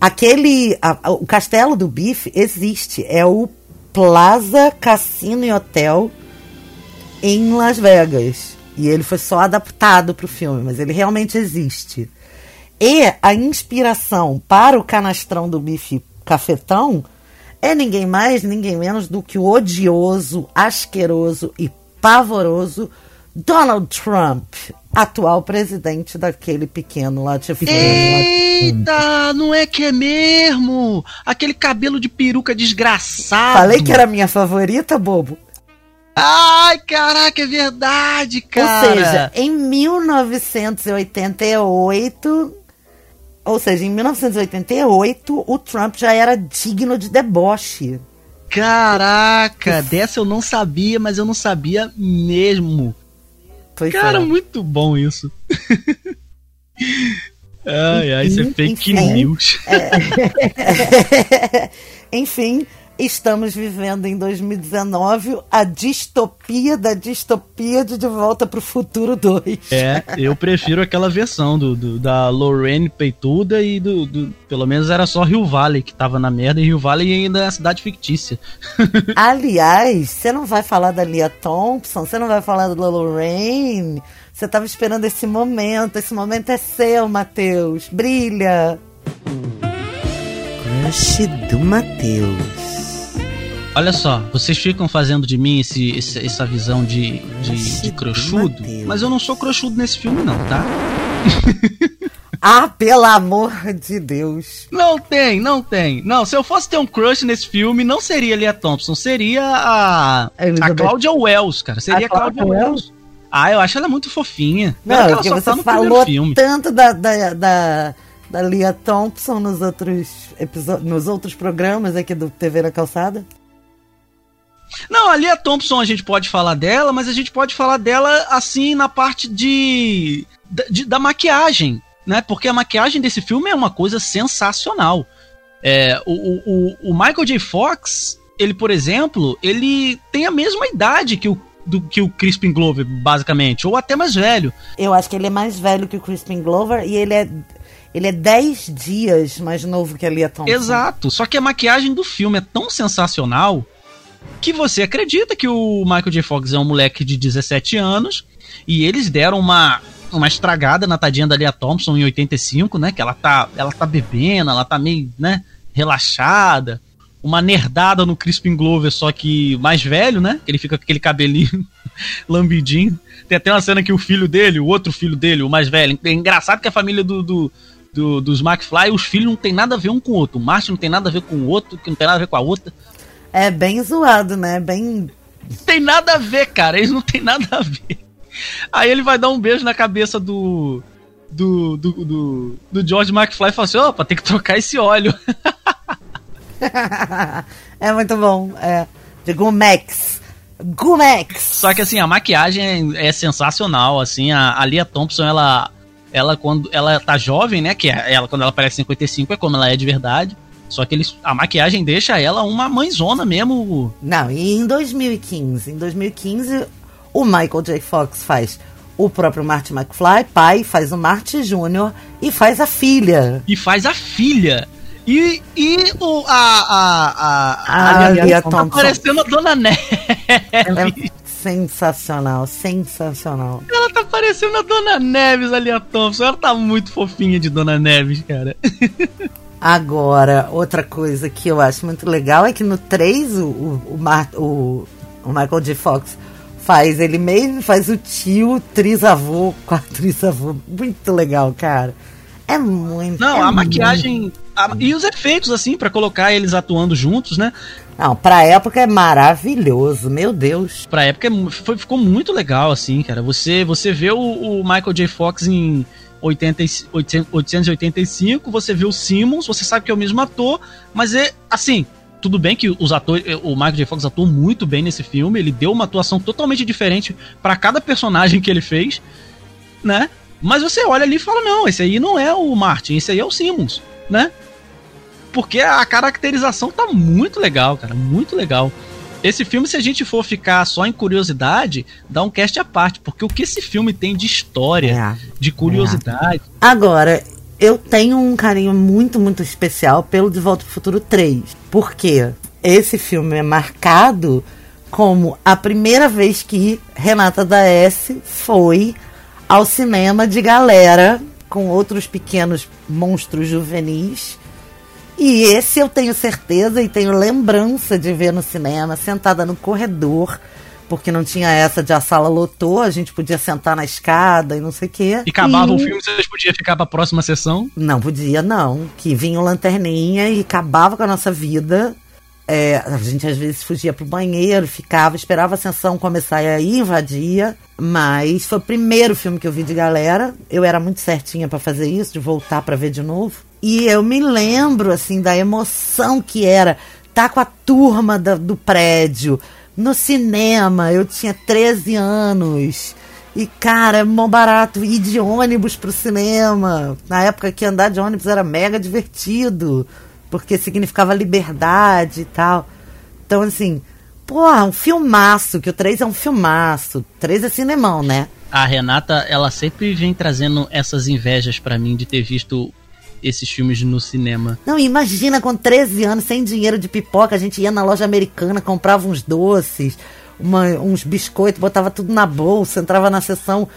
aquele. a- o castelo do bife existe. É o Plaza Cassino e Hotel em Las Vegas. E ele foi só adaptado para o filme, mas ele realmente existe. E a inspiração para o canastrão do bife cafetão é ninguém mais, ninguém menos do que o odioso, asqueroso e pavoroso Donald Trump, atual presidente daquele pequeno latifúndio. Eita, não é que é mesmo? Aquele cabelo de peruca desgraçado. Falei que era minha favorita, bobo. Ai, caraca, é verdade, cara. Ou seja, em 1988, ou seja, em 1988, o Trump já era digno de deboche. Caraca, dessa eu não sabia, mas eu não sabia mesmo. Pois Cara, é. muito bom isso. ai, ai, isso é fake Enfim. news. Enfim, estamos vivendo em 2019 a distopia da distopia de De Volta para o Futuro 2. É, eu prefiro aquela versão do, do- da Lorraine Peituda e do, do- Pelo menos era só Rio Valley que tava na merda, e Rio Valley ainda é a cidade fictícia. Aliás, você não vai falar da Lia Thompson, você não vai falar da Lorraine. Você tava esperando esse momento, esse momento é seu, Matheus. Brilha! Crush do Matheus. Olha só, vocês ficam fazendo de mim esse, esse- essa visão de, de, de crochudo, mas eu não sou crochudo nesse filme, não, tá? Ah, pelo amor de Deus. Não tem, não tem. Não, se eu fosse ter um crush nesse filme, não seria a Lia Thompson, seria a. A Elizabeth- Claudia Wells, cara. Seria A a Claudia Claudia Wells. Ah, eu acho ela muito fofinha. Não, que ela porque só você tá no primeiro falou filme. tanto da, da, da, da Lia Thompson nos outros, nos outros programas aqui do TV na Calçada. Não, a Lia Thompson a gente pode falar dela, mas a gente pode falar dela assim na parte de, da- de- da maquiagem, né? Porque a maquiagem desse filme é uma coisa sensacional. É, o, o, o- o Michael J. Fox, ele, por exemplo, ele tem a mesma idade que o, do, que o Crispin Glover, basicamente, ou até mais velho. Eu acho que ele é mais velho que o Crispin Glover e ele é, ele é 10 dias mais novo que a Lia Thompson. Exato. Só que a maquiagem do filme é tão sensacional que você acredita que o Michael J. Fox é um moleque de 17 anos e eles deram uma uma estragada na tadinha da Lia Thompson em 85, né? Que ela tá, ela tá bebendo, ela tá meio, né, relaxada. Uma nerdada no Crispin Glover, só que mais velho, né? Que ele fica com aquele cabelinho lambidinho. Tem até uma cena que o filho dele, o outro filho dele, o mais velho. É engraçado que a família do, do, do- dos McFly, os filhos não tem nada a ver um com o outro. O Martin não tem nada a ver com o outro, que não tem nada a ver com a outra. É bem zoado, né? Bem. Tem nada a ver, cara. Eles não tem nada a ver. Aí ele vai dar um beijo na cabeça do. Do, do, do, do George McFly e fala assim: opa, tem que trocar esse óleo. é muito bom. É. De Gumex. Gumex! Só que assim, a maquiagem é, é sensacional, assim, a, a Lia Thompson, ela ela quando ela tá jovem, né, que é ela quando ela parece 55 é como ela é de verdade. Só que eles, a maquiagem deixa ela uma mãezona mesmo. Não, e em 2015? Em 2015, o Michael J. Fox faz o próprio Marty McFly, pai, faz o Marty Jr. e faz a filha. E faz a filha. E, e o, a, a, a, A Lia tá Thompson. parecendo a Dona Neve. Sensacional, sensacional. Ela tá parecendo a Dona Neves, a Lia Thompson. Ela tá muito fofinha de Dona Neves, cara. Agora, outra coisa que eu acho muito legal é que no 3 o, o, o, o- Michael J. Fox faz ele mesmo, faz o tio, trisavô, quatrisavô. Muito legal, cara. É muito. Não, é a muito- maquiagem. a- e os efeitos, assim, pra colocar eles atuando juntos, né? Não, pra época é maravilhoso, meu Deus. Pra época é foi, ficou muito legal, assim, cara. Você, você vê o, o Michael J. Fox em 80, e- 800 885, você vê o Simmons, você sabe que é o mesmo ator, mas é assim. Tudo bem que os atores, o Michael J. Fox atuou muito bem nesse filme, ele deu uma atuação totalmente diferente pra cada personagem que ele fez, né? Mas você olha ali e fala: não, esse aí não é o Martin, esse aí é o Simmons, né? Porque a caracterização tá muito legal, cara, muito legal. Esse filme, se a gente for ficar só em curiosidade, dá um cast à parte, porque o que esse filme tem de história, É. de curiosidade. Agora, eu tenho um carinho muito, muito especial pelo De Volta pro Futuro 3. Porque esse filme é marcado como a primeira vez que Renata da S foi ao cinema de galera com outros pequenos monstros juvenis. E esse eu tenho certeza e tenho lembrança de ver no cinema, sentada no corredor, porque não tinha essa de a sala lotou, a gente podia sentar na escada e não sei o quê. E acabava o E- filme, vocês podiam ficar pra próxima sessão. não podia, não. Que vinha o lanterninha e acabava com a nossa vida. É, a gente às vezes fugia pro banheiro, ficava, esperava a sessão começar e aí invadia. Mas foi o primeiro filme que eu vi de galera. Eu era muito certinha pra fazer isso, de voltar pra ver de novo. E eu me lembro, assim, da emoção que era estar com a turma da- do prédio no cinema. Eu tinha 13 anos. E, cara, é mó barato ir de ônibus pro cinema. Na época que andar de ônibus era mega divertido, porque significava liberdade e tal. Então, assim, porra, um filmaço, que o 3 é um filmaço. 3 é cinemão, né? A Renata, ela sempre vem trazendo essas invejas pra mim de ter visto esses filmes no cinema. Não, imagina com 13 anos, sem dinheiro de pipoca, a gente ia na loja americana, comprava uns doces, uma- uns biscoitos, botava tudo na bolsa, entrava na sessão,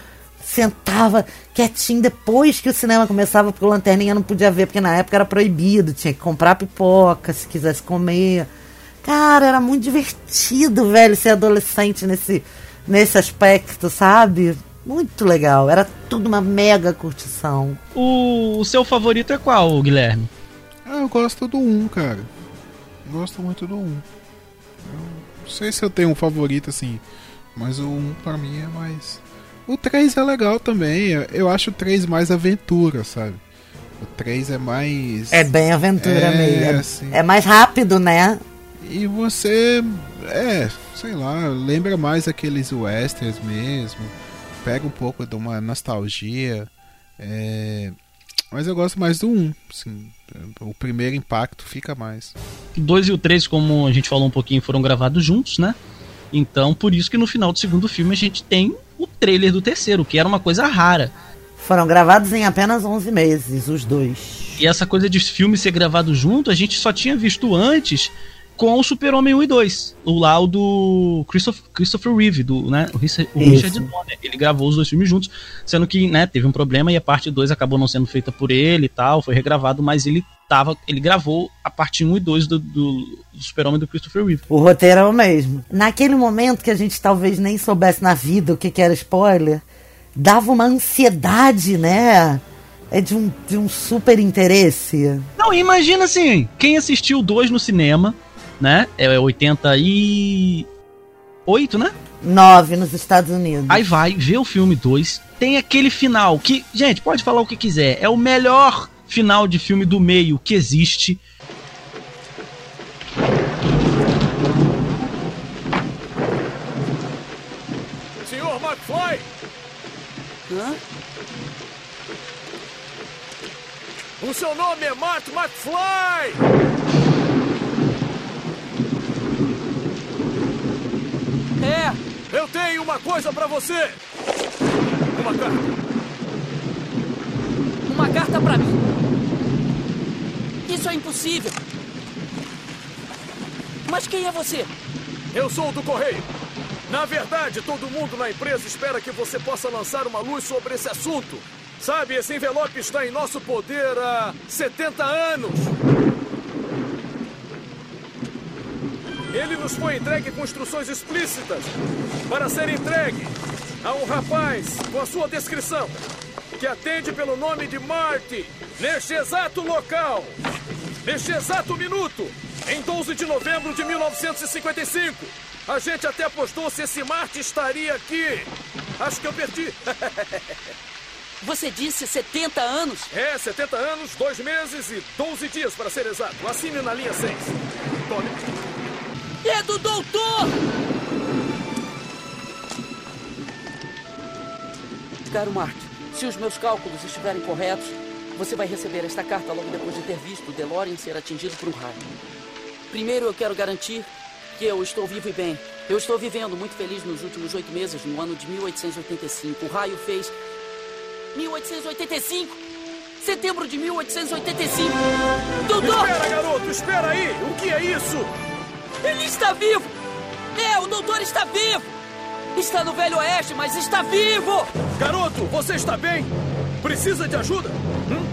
sentava quietinho depois que o cinema começava, porque o lanterninha não podia ver, porque na época era proibido, tinha que comprar pipoca se quisesse comer. Cara, era muito divertido, velho, ser adolescente nesse, nesse aspecto, sabe? Muito legal, era tudo uma mega curtição. O, o seu favorito é qual, Guilherme? Ah, eu gosto do 1, cara. Gosto muito do 1. Eu não sei se eu tenho um favorito assim, mas o 1 pra mim é mais. O 3 é legal também. eu- Eu acho o 3 mais aventura, sabe? O 3 é mais. É bem aventura É, mesmo. É, assim. é mais rápido, né? E você. É, sei lá, lembra mais aqueles westerns mesmo. Pega um pouco de uma nostalgia. É. Mas eu gosto mais do 1. Assim, o primeiro impacto fica mais. O 2 e o 3, como a gente falou um pouquinho, foram gravados juntos, né? Então, por isso que no final do segundo filme a gente tem o trailer do terceiro, que era uma coisa rara. Foram gravados em apenas 11 meses, os dois. E essa coisa de filme ser gravado junto, a gente só tinha visto antes com o Super-Homem 1 e 2. O lá o do Christopher, Christopher Reeve, do, né? O Richard, o. Richard Donner. Ele gravou os dois filmes juntos, sendo que, né, teve um problema e a parte 2 acabou não sendo feita por ele e tal, foi regravado, mas ele tava, ele gravou a parte 1 e 2 do, do, do Super-Homem do Christopher Reeve. O roteiro é o mesmo. Naquele momento que a gente talvez nem soubesse na vida o que, que era spoiler, dava uma ansiedade, né? É de um, de um super interesse. Não, imagina assim, quem assistiu 2 no cinema, né? É 88, né? Nove nos Estados Unidos. Aí vai, vê o filme 2, tem aquele final que, gente, pode falar o que quiser, é o melhor final de filme do meio que existe. Senhor McFly! Hã? O seu nome é Marty McFly! Eu tenho uma coisa pra você! Uma carta. uma carta pra mim. Isso é impossível. Mas quem é você? Eu sou o do Correio. Na verdade, todo mundo na empresa espera que você possa lançar uma luz sobre esse assunto. Sabe, esse envelope está em nosso poder há 70 anos. Ele nos foi entregue com instruções explícitas para ser entregue a um rapaz com a sua descrição, que atende pelo nome de Marty, neste exato local. Neste exato minuto, em 12 de novembro de 1955, a gente até apostou se esse Marte estaria aqui. Acho que eu perdi. Você disse 70 anos? É, 70 anos, 2 meses e 12 dias para ser exato. Assine na linha 6. Tome. É do doutor! Caro Mark, se os meus cálculos estiverem corretos, você vai receber esta carta logo depois de ter visto o DeLorean ser atingido por um raio. Primeiro eu quero garantir que eu estou vivo e bem. Eu estou vivendo muito feliz nos últimos oito meses, no ano de 1885. O raio fez 1885! Setembro de 1885! Doutor! Espera, garoto, espera aí! O que é isso? Ele está vivo! É, o doutor está vivo! Está no Velho Oeste, mas está vivo! Garoto, você está bem? Precisa de ajuda? Hum?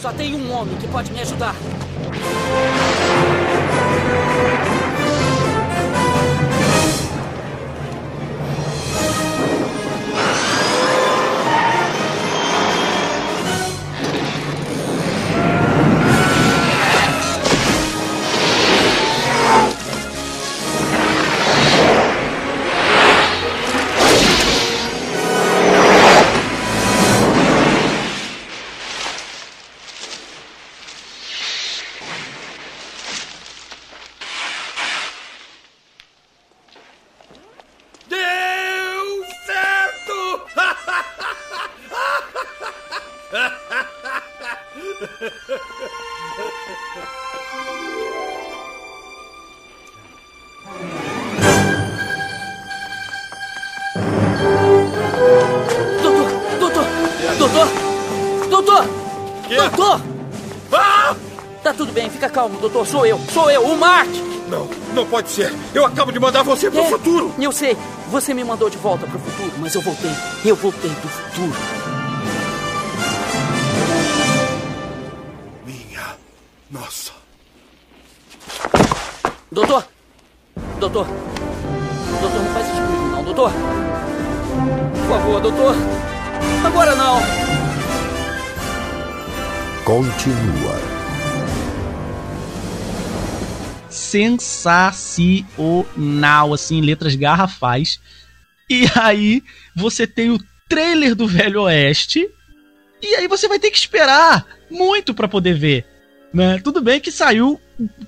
Só tem um homem que pode me ajudar. Doutor! Ah! Tá tudo bem, fica calmo, doutor. Sou eu, sou eu, o Mark! Não, não pode ser. Eu acabo de mandar você pro É, futuro. Eu sei, você me mandou de volta pro futuro, mas eu voltei. Eu voltei do futuro. Minha nossa. Doutor! Doutor! Doutor, não faz isso comigo, não, doutor! Por favor, doutor! Agora não! Continua. sensacional, assim, letras garrafais. E aí você tem o trailer do Velho Oeste. E aí você vai ter que esperar muito pra poder ver. Né? Tudo bem que saiu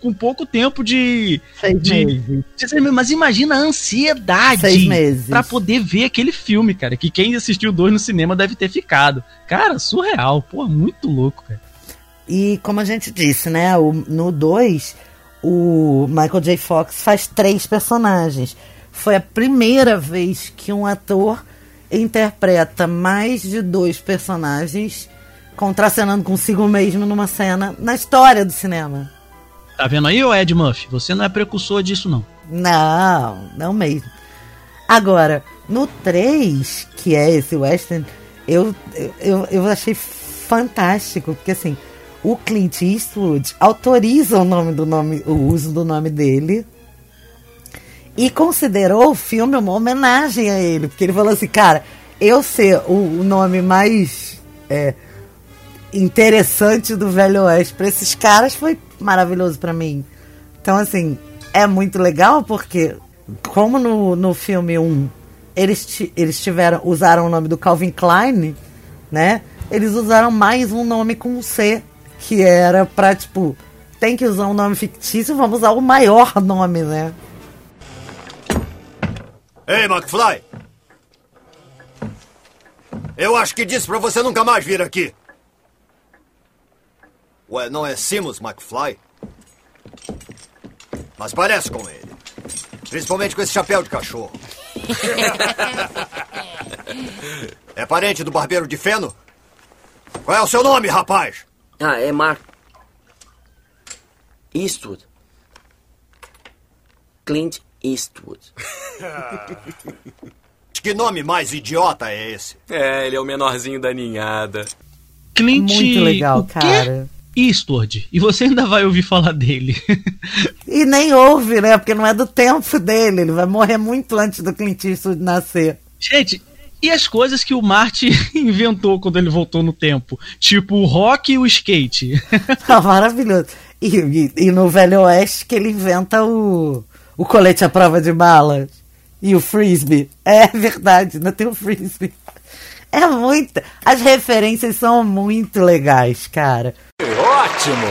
com pouco tempo de. Seis de, meses. de mas imagina a ansiedade Seis meses. pra poder ver aquele filme, cara. Que quem assistiu dois no cinema deve ter ficado. Cara, surreal. Pô, muito louco, cara. E como a gente disse, né? o- no 2, o Michael J. Fox faz três personagens. Foi a primeira vez que um ator interpreta mais de dois personagens contracenando consigo mesmo numa cena na história do cinema. Tá vendo aí, ô Ed Murphy? Você não é precursor disso, não. Não, não mesmo. Agora, no 3, que é esse western, eu, eu, eu achei fantástico, porque assim, o Clint Eastwood autoriza o nome do nome, o uso do nome dele e considerou o filme uma homenagem a ele, porque ele falou assim, cara, eu ser o, o nome mais é, interessante do Velho Oeste para esses caras foi maravilhoso para mim. Então, assim, é muito legal porque, como no, no filme 1 eles, eles tiveram, usaram o nome do Calvin Klein, né? Eles usaram mais um nome com C, que era pra, tipo, tem que usar um nome fictício, vamos usar o maior nome, né? Ei, McFly! Eu acho que disse pra você nunca mais vir aqui. Ué, não é Simus McFly? Mas parece com ele. Principalmente com esse chapéu de cachorro. É parente do barbeiro de feno? Qual é o seu nome, rapaz? Ah, é Mark. Eastwood. Clint Eastwood. Que nome mais idiota é esse? É, ele é o menorzinho da ninhada. Clint. Muito legal, cara. Eastward. E você ainda vai ouvir falar dele. E nem ouve, né? Porque não é do tempo dele. Ele vai morrer muito antes do Clint Eastwood nascer. Gente, e as coisas que o Marty inventou quando ele voltou no tempo? Tipo o rock e o skate. Tá maravilhoso. E, e, e no Velho Oeste que ele inventa o, o colete à prova de balas. E o frisbee. É verdade, não tem o frisbee. É muito. As referências são muito legais, cara. Ótimo!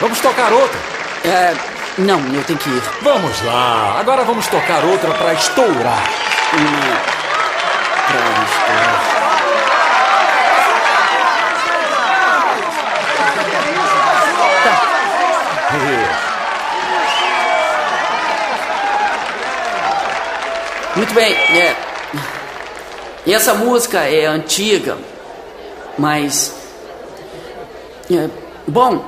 Vamos tocar outra? É. Não, eu tenho que ir. Vamos lá, agora vamos tocar outra pra estourar. Uma. Pra estourar. Muito bem, é. E essa música é antiga, mas. É, bom,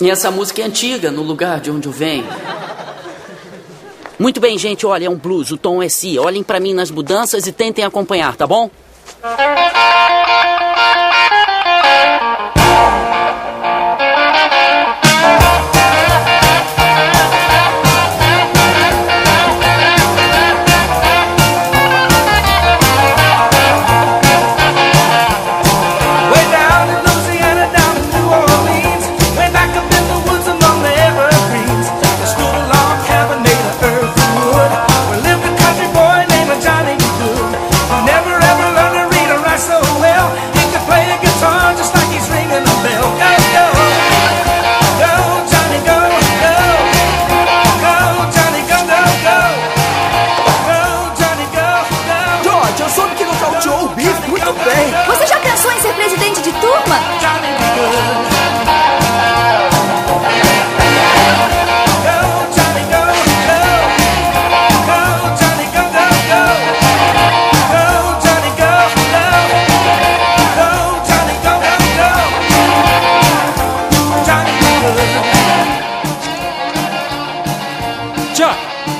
e essa música é antiga no lugar de onde eu venho. Muito bem, gente, olha, é um blues, o tom é si. Olhem para mim nas mudanças e tentem acompanhar, tá bom?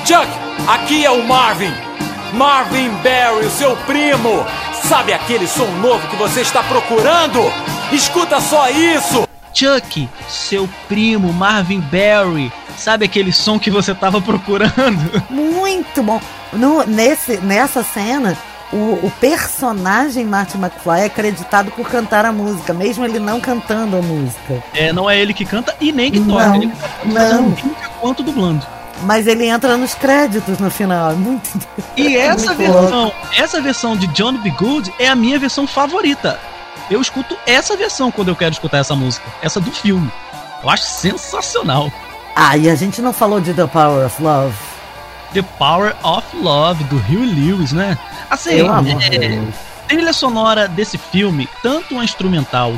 Chuck, aqui é o Marvin. Marvin Barry, o seu primo. Sabe aquele som novo que você está procurando? Escuta só isso. Chuck, seu primo Marvin Barry, sabe aquele som que você tava procurando? Muito bom. No, nesse, nessa cena, o, o personagem Marty McFly é acreditado por cantar a música, mesmo ele não cantando a música. É, não é ele que canta e nem que toca. Não, ele canta não. tanto quanto dublando. Mas ele entra nos créditos no final. É muito. E é essa muito versão, louco. essa versão de John B. Good é a minha versão favorita. Eu escuto essa versão quando eu quero escutar essa música, essa do filme. Eu acho sensacional. Ah, e a gente não falou de The Power of Love. The Power of Love do Huey Lewis, né? Assim, Pelo amor de é, trilha sonora desse filme, tanto a instrumental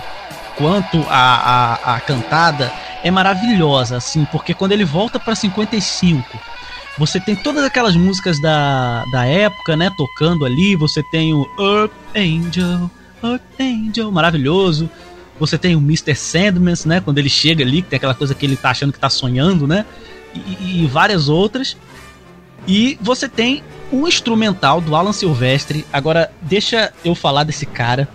quanto a, a, a cantada, é maravilhosa, assim, porque quando ele volta pra 55, você tem todas aquelas músicas da, da época, né, tocando ali, você tem o Earth Angel, Earth Angel, maravilhoso. Você tem o Mr. Sandman, né, quando ele chega ali, que tem aquela coisa que ele tá achando que tá sonhando, né? E, e várias outras. E você tem o instrumental do Alan Silvestre. Agora, deixa eu falar desse cara.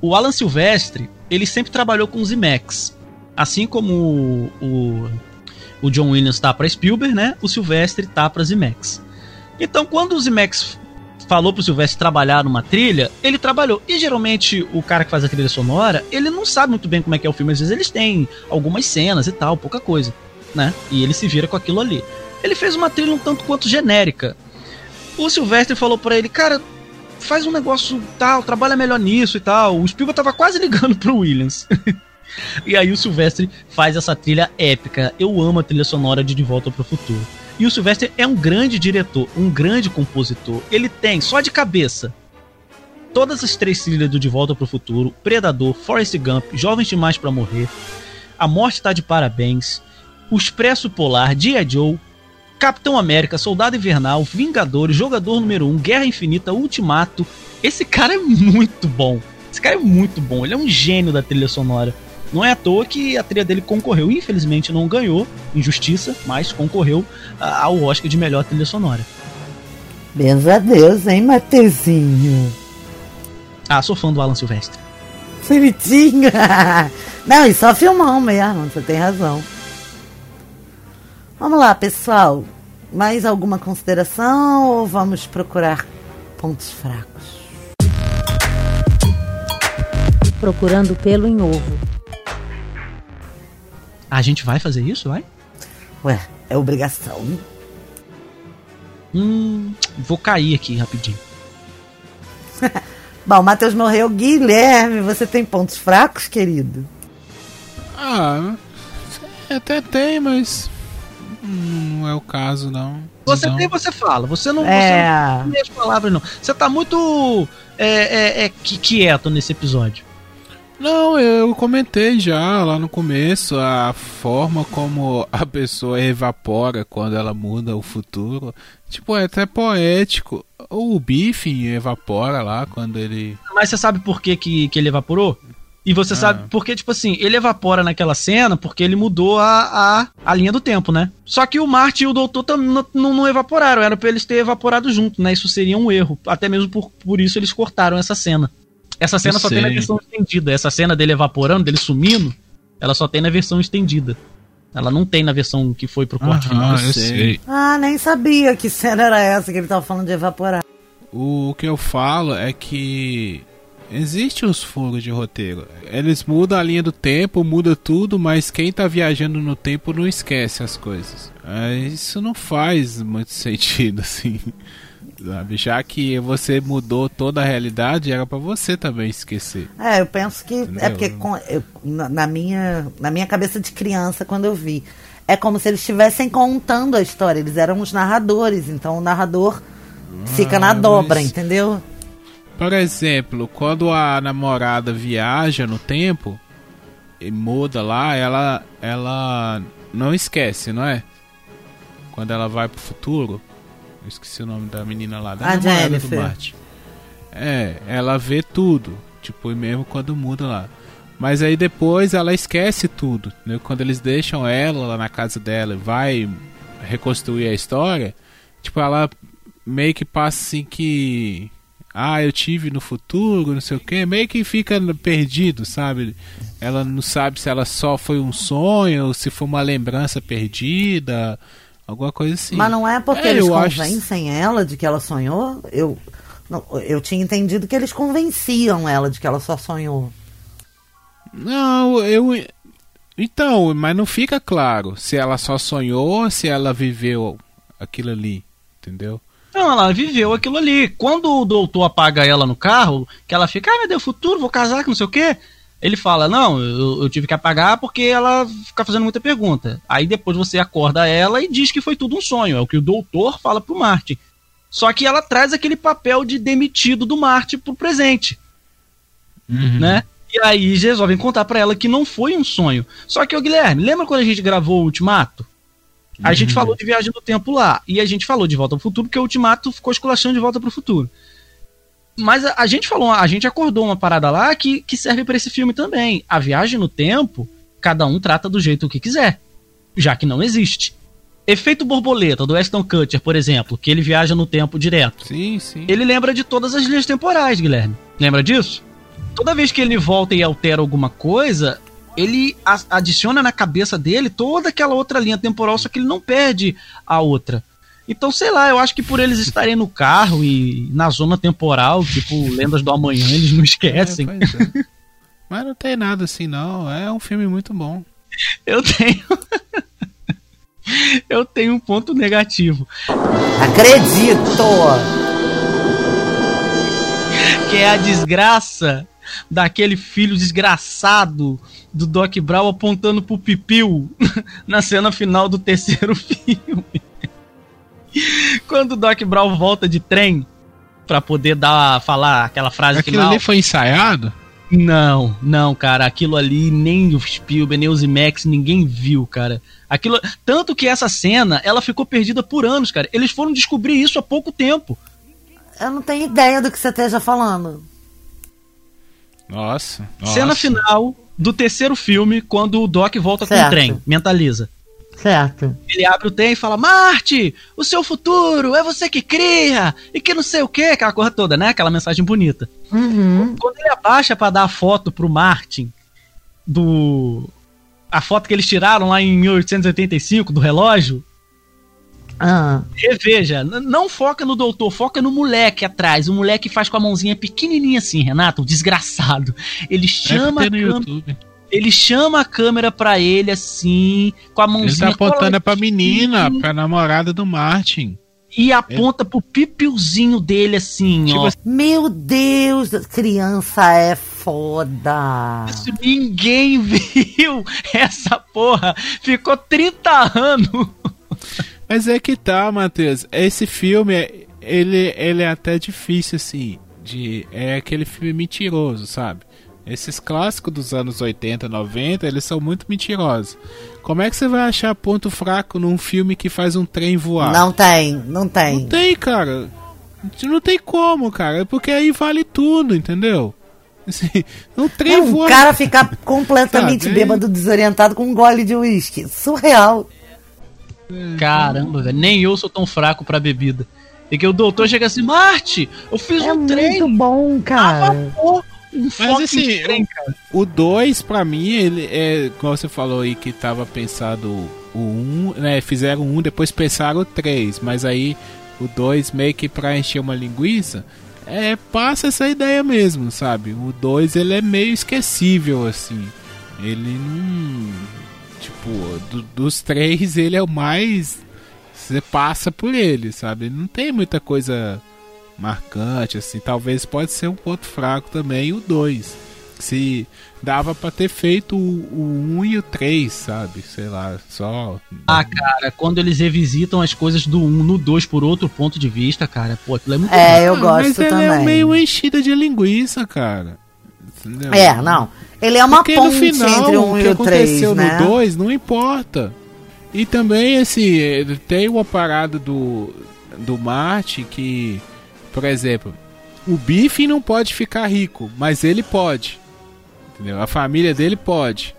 O Alan Silvestre, ele sempre trabalhou com os IMAX. Assim como o, o, o John Williams tá para Spielberg, né? O Silvestre tá para IMAX. Então, quando os IMAX falou pro Silvestre trabalhar numa trilha, ele trabalhou. E geralmente o cara que faz a trilha sonora, ele não sabe muito bem como é que é o filme. Às vezes eles têm algumas cenas e tal, pouca coisa, né? E ele se vira com aquilo ali. Ele fez uma trilha um tanto quanto genérica. O Silvestre falou para ele, cara, faz um negócio tal, trabalha melhor nisso e tal. O Spielberg tava quase ligando pro Williams. e aí o Silvestre faz essa trilha épica. Eu amo a trilha sonora de De Volta pro Futuro. E o Sylvester é um grande diretor, um grande compositor. Ele tem, só de cabeça, todas as três trilhas do De Volta pro Futuro, Predador, Forrest Gump, Jovens Demais para Morrer, A Morte Tá de Parabéns, O Expresso Polar, G.I. Joe, Capitão América, Soldado Invernal, Vingadores, Jogador Número 1, Guerra Infinita, Ultimato. Esse cara é muito bom. Esse cara é muito bom. Ele é um gênio da trilha sonora. Não é à toa que a trilha dele concorreu, infelizmente não ganhou, injustiça, mas concorreu a- ao Oscar de melhor trilha sonora. Benza a Deus, hein, Matezinho? Ah, sou fã do Alan Silvestre. Bonitinho. Não, e só filmão mesmo, você tem razão. Vamos lá, pessoal. Mais alguma consideração ou vamos procurar pontos fracos? Procurando pelo em ovo. A gente vai fazer isso, vai? Ué, é obrigação. Hum, vou cair aqui rapidinho. Bom, Matheus morreu. Guilherme, você tem pontos fracos, querido? Ah, até tem, mas não é o caso, não. Você então... tem, você fala. Você não, É. você não tem as palavras, não. Você tá muito é, é, é, qui- quieto nesse episódio. Não, eu comentei já lá no começo a forma como a pessoa evapora quando ela muda o futuro. Tipo, é até poético. O Biffy evapora lá quando ele. Mas você sabe por que, que, que ele evaporou? E você Ah. sabe porque, tipo assim, ele evapora naquela cena porque ele mudou a, a, a linha do tempo, né? Só que o Marty e o Doutor também não, não, evaporaram, era pra eles terem evaporado junto, né? Isso seria um erro. Até mesmo por, por isso eles cortaram essa cena. Essa cena Eu só tem na sei. versão estendida. Essa cena dele evaporando, dele sumindo, ela só tem na versão estendida. Ela não tem na versão que foi pro corte final. Ah, eu sei. Ah, nem sabia que cena era essa que ele tava falando de evaporar. O que eu falo é que existe os furos de roteiro. Eles mudam a linha do tempo, muda tudo, mas quem tá viajando no tempo não esquece as coisas. É, Isso não faz muito sentido, assim. Sabe? Já que você mudou toda a realidade, era pra você também esquecer. É, eu penso que é Entendeu? porque com- eu- na, minha, na minha cabeça de criança, quando eu vi, é como se eles estivessem contando a história. Eles eram os narradores, então o narrador fica na Ah, dobra, mas- entendeu? Por exemplo, quando a namorada viaja no tempo e muda lá, ela ela não esquece, não é? Quando ela vai pro futuro, eu esqueci o nome da menina lá, da A namorada do. Marty. É, ela vê tudo, tipo, mesmo quando muda lá. Mas aí depois ela esquece tudo, né? Quando eles deixam ela lá na casa dela e vai reconstruir a história, tipo, ela meio que passa assim que ah, eu tive no futuro, não sei o que, meio que fica perdido, sabe? Ela não sabe se ela só foi um sonho ou se foi uma lembrança perdida, alguma coisa assim. Mas não é porque É, eles eu acho- convencem ela de que ela sonhou? Eu, não, eu tinha entendido que eles convenciam ela de que ela só sonhou. Não, eu. Então, mas não fica claro se ela só sonhou ou se ela viveu aquilo ali, entendeu? Não, ela viveu aquilo ali. Quando o doutor apaga ela no carro, que ela fica, ah, meu Deus, futuro, vou casar, que não sei o quê. Ele fala, não, eu, eu tive que apagar porque ela fica fazendo muita pergunta. Aí depois você acorda ela e diz que foi tudo um sonho. É o que o doutor fala pro Marte. Só que ela traz aquele papel de demitido do Marte pro presente. Né? E aí eles resolvem contar pra ela que não foi um sonho. Só que, ô Guilherme, lembra quando a gente gravou o Ultimato? A gente falou de viagem no tempo lá. E a gente falou de volta pro futuro, porque o Ultimato ficou esculachando de volta pro futuro. Mas a, a gente falou, a gente acordou uma parada lá que, que serve pra esse filme também. A viagem no tempo, cada um trata do jeito que quiser. Já que não existe. Efeito borboleta do Aston Kutcher, por exemplo, que ele viaja no tempo direto. Sim, sim. Ele lembra de todas as linhas temporais, Guilherme. Lembra disso? Toda vez que ele volta e altera alguma coisa, ele adiciona na cabeça dele toda aquela outra linha temporal, só que ele não perde a outra. Então, sei lá, eu acho que por eles estarem no carro e na zona temporal, tipo Lendas do Amanhã, eles não esquecem. É, é. Mas não tem nada assim, não. É um filme muito bom. Eu tenho. eu tenho um ponto negativo. Acredito! que é a desgraça daquele filho desgraçado do Doc Brown apontando pro Pipiu na cena final do terceiro filme. Quando o Doc Brown volta de trem pra poder dar falar aquela frase Aquilo final. ali foi ensaiado? Não, não, cara, aquilo ali nem o Spielberg, nem o Zimex, ninguém viu, cara. Aquilo, tanto que essa cena, ela ficou perdida por anos, cara. Eles foram descobrir isso há pouco tempo. Eu não tenho ideia do que você esteja falando. Nossa. Cena nossa. final do terceiro filme, quando o Doc volta com Certo. o trem, mentaliza. Certo. Ele abre o trem e fala: Marte, o seu futuro é você que cria, e que não sei o que, aquela coisa toda, né? Aquela mensagem bonita. Uhum. Quando ele abaixa pra dar a foto pro Martin do. A foto que eles tiraram lá em 1885 do relógio. Ah. Reveja, não foca no doutor, foca no moleque atrás. O moleque faz com a mãozinha pequenininha assim, Renato, o desgraçado. Ele chama a câmera. YouTube. Ele chama a câmera pra ele assim, com a Ele mãozinha. tá apontando pra menina, coladinha, pra namorada do Martin. E aponta pro pipiozinho dele assim, Tipo ó. assim, Meu Deus, criança é foda. Isso ninguém viu essa porra. Ficou 30 anos. Mas é que tá, Matheus. Esse filme, é- ele, ele é até difícil, assim. De, é aquele filme mentiroso, sabe? Esses clássicos dos anos 80, 90, eles são muito mentirosos. Como é que você vai achar ponto fraco num filme que faz um trem voar? Não tem, não tem. Não tem, cara. Não tem como, cara. Porque aí vale tudo, entendeu? Assim, um trem É um cara ficar completamente bêbado, desorientado com um gole de uísque. Surreal. Caramba, velho. Nem eu sou tão fraco pra bebida. E que o doutor chega assim, Marte, eu fiz É um trem. muito bom, cara. Um Mas assim, trem, cara. o 2, pra mim, ele é. Como você falou aí que tava pensado o 1, um, né? Fizeram um, depois pensaram o 3, mas aí o 2 meio que pra encher uma linguiça. É, passa essa ideia mesmo, sabe? O 2 ele é meio esquecível, assim. Ele não. Tipo, do- dos três, ele é o mais. Você passa por ele, sabe? Não tem muita coisa marcante, assim. Talvez pode ser um ponto fraco também o 2. Se dava pra ter feito o 1 um e o 3, sabe? Sei lá, só. Ah, cara, quando eles revisitam as coisas do 1 no 2 por outro ponto de vista, cara, pô, aquilo é muito É, eu Ah, gosto mas ele também. é meio enchida de linguiça, cara. Entendeu? É, não. Ele é uma Porque no ponte final, entre o 1 o e que o 3, aconteceu né? no 2 não importa. E também, assim, tem uma parada do, do Marte que, por exemplo, o Bife não pode ficar rico, mas ele pode. Entendeu? A família dele pode.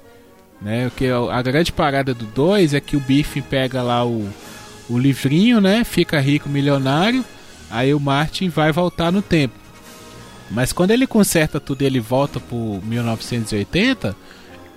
Né? Porque a grande parada do 2 é que o Bife pega lá o, o livrinho, né? Fica rico, milionário. Aí o Martin vai voltar no tempo. Mas quando ele conserta tudo e ele volta pro 1980,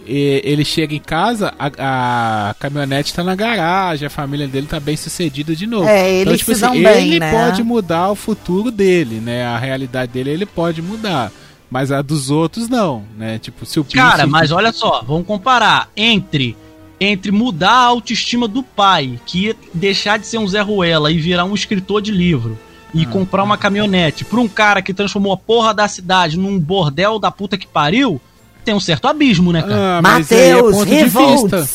e- ele chega em casa, a, a caminhonete tá na garagem, a família dele tá bem sucedida de novo. É, eles então, tipo se assim, dão bem, ele né? pode mudar o futuro dele, né? A realidade dele ele pode mudar. Mas a dos outros não, né? Tipo, se o Cara, Bife- mas olha só, vamos comparar entre entre mudar a autoestima do pai, que ia deixar de ser um Zé Ruela e virar um escritor de livro e Ah. comprar uma caminhonete pra um cara que transformou a porra da cidade num bordel da puta que pariu, tem um certo abismo, né, cara? Ah, mas é Mateus, de vista.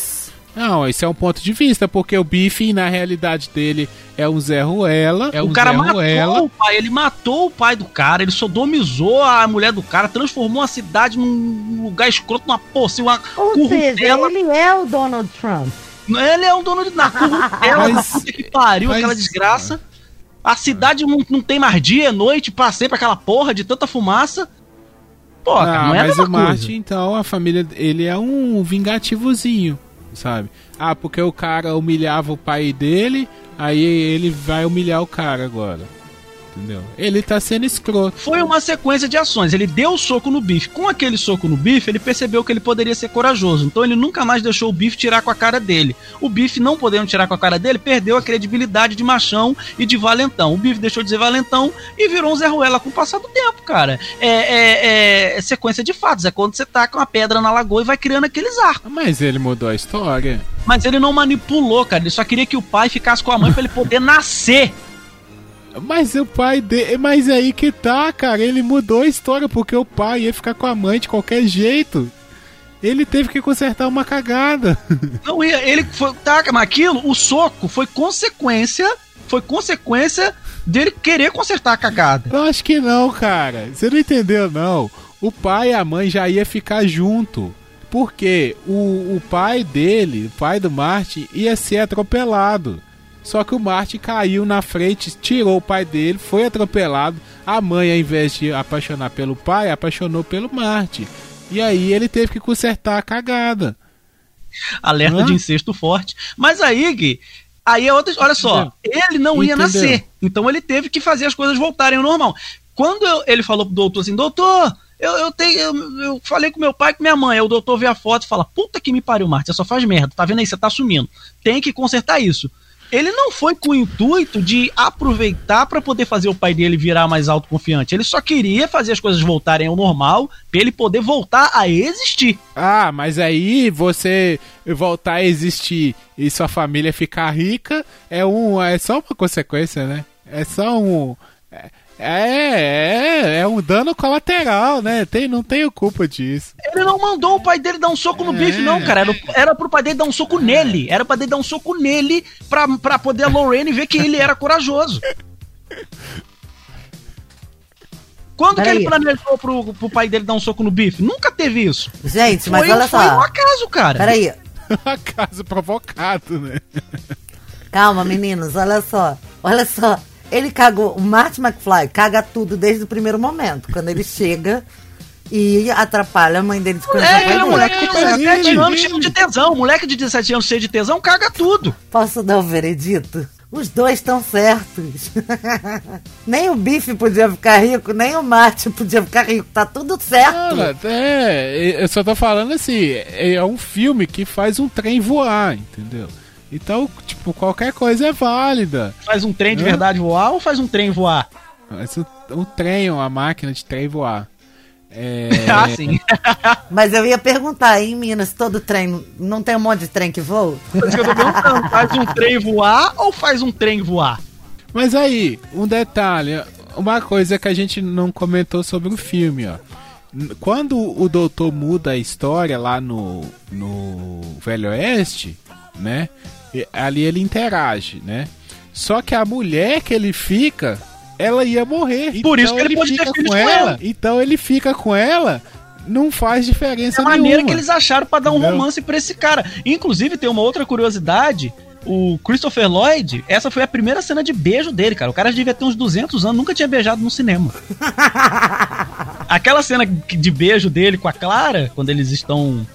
Não, esse é um ponto de vista, porque o Bife, na realidade dele, é um Zé Ruela. É o um cara Zé matou Ruela. o pai, ele matou o pai do cara, ele sodomizou a mulher do cara, transformou a cidade num lugar escroto, numa porra, assim, uma Ou seja, currutela. ele é o Donald Trump. Ele é um dono de na currutela, Mas- puta que pariu, mas- aquela desgraça. A cidade não, não tem mais dia, noite, pra aquela porra de tanta fumaça. Pô, cara, Ah, não é mas o. Martin, então, a família, ele é um vingativozinho, sabe? Ah, porque o cara humilhava o pai dele, aí ele vai humilhar o cara agora. Entendeu? Ele tá sendo escroto. Foi uma sequência de ações. Ele deu o soco no bife. Com aquele soco no bife, ele percebeu que ele poderia ser corajoso. Então ele nunca mais deixou o bife tirar com a cara dele. O bife, não podendo tirar com a cara dele, perdeu a credibilidade de machão e de valentão. O bife deixou de ser valentão e virou um Zé Ruela com o passar do tempo, cara. É, é- é- é sequência de fatos. É quando você taca uma pedra na lagoa e vai criando aqueles arcos. Mas ele mudou a história. Mas ele não manipulou, cara. Ele só queria que o pai ficasse com a mãe pra ele poder nascer. Mas o pai dele. Mas aí que tá, cara. Ele mudou a história porque o pai ia ficar com a mãe de qualquer jeito. Ele teve que consertar uma cagada. Não ia, ele foi. Tá, mas aquilo, o soco foi consequência. Foi consequência dele querer consertar a cagada. Eu acho que não, cara. Você não entendeu, não. O pai e a mãe já ia ficar junto. Porque o, o pai dele, o pai do Martin, ia ser atropelado. Só que o Martin caiu na frente, tirou o pai dele, foi atropelado. A mãe, ao invés de apaixonar pelo pai, apaixonou pelo Martin. E aí ele teve que consertar a cagada. Alerta Hã? de incesto forte. Mas aí, Gui, aí é outra. Olha só, ele não ia Entendeu? nascer. Então ele teve que fazer as coisas voltarem ao normal. Quando eu- ele falou pro doutor assim, doutor. Eu, eu, tenho, eu, eu falei com meu pai e com minha mãe. Aí o doutor vê a foto e fala: Puta que me pariu, Martin, você só faz merda. Tá vendo aí? Você tá sumindo. Tem que consertar isso. Ele não foi com o intuito de aproveitar para poder fazer o pai dele virar mais autoconfiante. Ele só queria fazer as coisas voltarem ao normal pra ele poder voltar a existir. Ah, mas aí você voltar a existir e sua família ficar rica é um é só uma consequência, né? É só um é, é, é um dano colateral, né? Tem, não tenho culpa disso. Ele não mandou o pai dele dar um soco no É. bife, não, cara. Era, era pro pai dele dar um soco nele. Era pra dele dar um soco nele pra, pra poder a Lorraine ver que ele era corajoso. Quando que Peraí. ele planejou pro, pro pai dele dar um soco no bife? Nunca teve isso. Gente, mas Foi- olha foi só. um acaso, cara. Peraí. Acaso provocado, né? Calma, meninos, olha só. Olha só. Ele cagou. O Marty McFly caga tudo desde o primeiro momento. Quando ele chega e atrapalha a mãe dele de É, ele é um moleque de 17 anos cheio de tesão. Moleque de 17 anos cheio de tesão caga tudo. Posso dar o veredito? Os dois estão certos. nem o Bife podia ficar rico, nem o Marty podia ficar rico. Tá tudo certo. Olha, é, eu só tô falando assim, é um filme que faz um trem voar, entendeu? Então, tipo, qualquer coisa é válida. Faz um trem de Hã? verdade voar ou faz um trem voar? Faz um, um trem, uma máquina de trem voar. É... Ah, sim. Mas eu ia perguntar, aí em Minas, todo trem, não tem um monte de trem que voa? Faz um trem voar ou faz um trem voar? Mas aí, um detalhe, uma coisa que a gente não comentou sobre o filme, ó. Quando o doutor muda a história lá no, no Velho Oeste, né? Ali ele interage, né? Só que a mulher que ele fica, ela ia morrer. Por isso que ele pode fica ter filhos com ela. Então ele fica com ela, não faz diferença É a maneira nenhuma. que eles acharam pra dar um Entendeu? romance pra esse cara. Inclusive, tem uma outra curiosidade. O Christopher Lloyd, essa foi a primeira cena de beijo dele, cara. O cara devia ter uns 200 anos, nunca tinha beijado no cinema. Aquela cena de beijo dele com a Clara, quando eles estão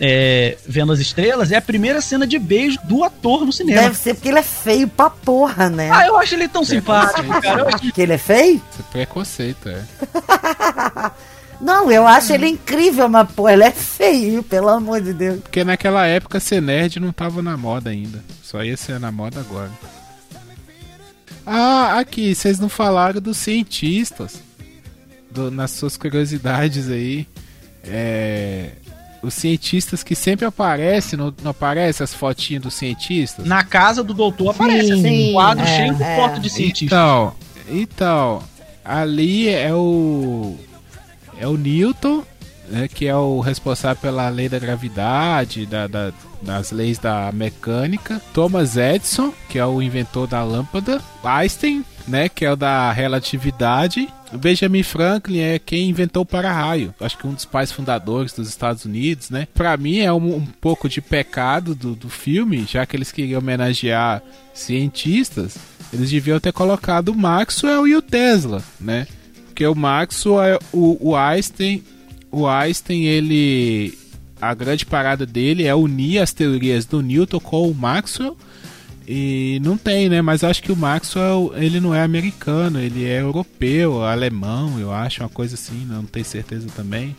é, vendo as estrelas, é a primeira cena de beijo do ator no cinema. Deve ser porque ele é feio pra porra, né? Ah, eu acho ele tão simpático, cara. Eu acho Que ele é feio? Isso é preconceito, é. Não, eu acho ele incrível, mas pô, ele é feio, pelo amor de Deus. Porque naquela época ser nerd não tava na moda ainda. Só ia ser na moda agora. Ah, aqui, vocês não falaram dos cientistas. Do- nas suas curiosidades aí. É, os cientistas que sempre aparecem, não, não aparecem as fotinhas dos cientistas? Na casa do doutor aparece assim, um quadro é, cheio de é. foto de cientista. Então, então, ali é o é o Newton, né, que é o responsável pela lei da gravidade, da, da- das leis da mecânica. Thomas Edison, que é o inventor da lâmpada. Einstein, né, que é o da relatividade. Benjamin Franklin é quem inventou o para-raio. Acho que um dos pais fundadores dos Estados Unidos, né? Pra mim é um, um pouco de pecado do, do filme, já que eles queriam homenagear cientistas, eles deviam ter colocado o Maxwell e o Tesla, né? Porque o Maxwell, o, o Einstein, o Einstein, ele a grande parada dele é unir as teorias do Newton com o Maxwell. E não tem, né? Mas acho que o Maxwell, ele não é americano, ele é europeu, alemão, eu acho, uma coisa assim, não tenho certeza também.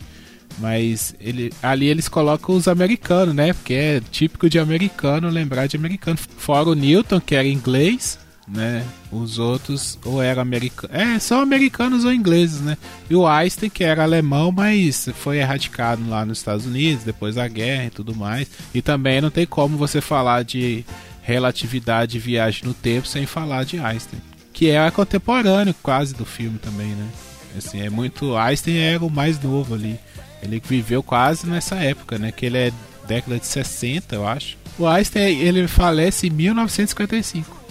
Mas ele, ali eles colocam os americanos, né? Porque é típico de americano lembrar de americano. Fora o Newton, que era inglês, né? Os outros ou eram americanos. É, são americanos ou ingleses, né? E o Einstein, que era alemão, mas foi erradicado lá nos Estados Unidos, depois da guerra e tudo mais. E também não tem como você falar de relatividade e viagem no tempo sem falar de Einstein. Que é contemporâneo quase do filme também, né? Assim, é muito. Einstein era o mais novo ali. Ele viveu quase nessa época, né? Que ele é década de 60, eu acho. O Einstein, ele falece em 1955.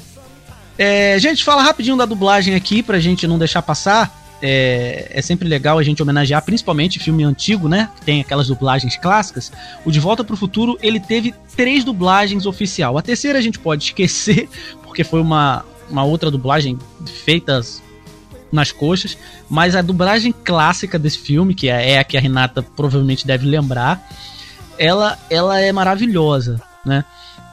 É, gente, fala rapidinho da dublagem aqui pra gente não deixar passar. É, é sempre legal a gente homenagear, principalmente filme antigo, né? Que tem aquelas dublagens clássicas. O De Volta pro Futuro, ele teve três dublagens oficial. A terceira a gente pode esquecer, porque foi uma, uma outra dublagem feita nas coxas. Mas a dublagem clássica desse filme, que é, é a que a Renata provavelmente deve lembrar, ela, ela é maravilhosa, né?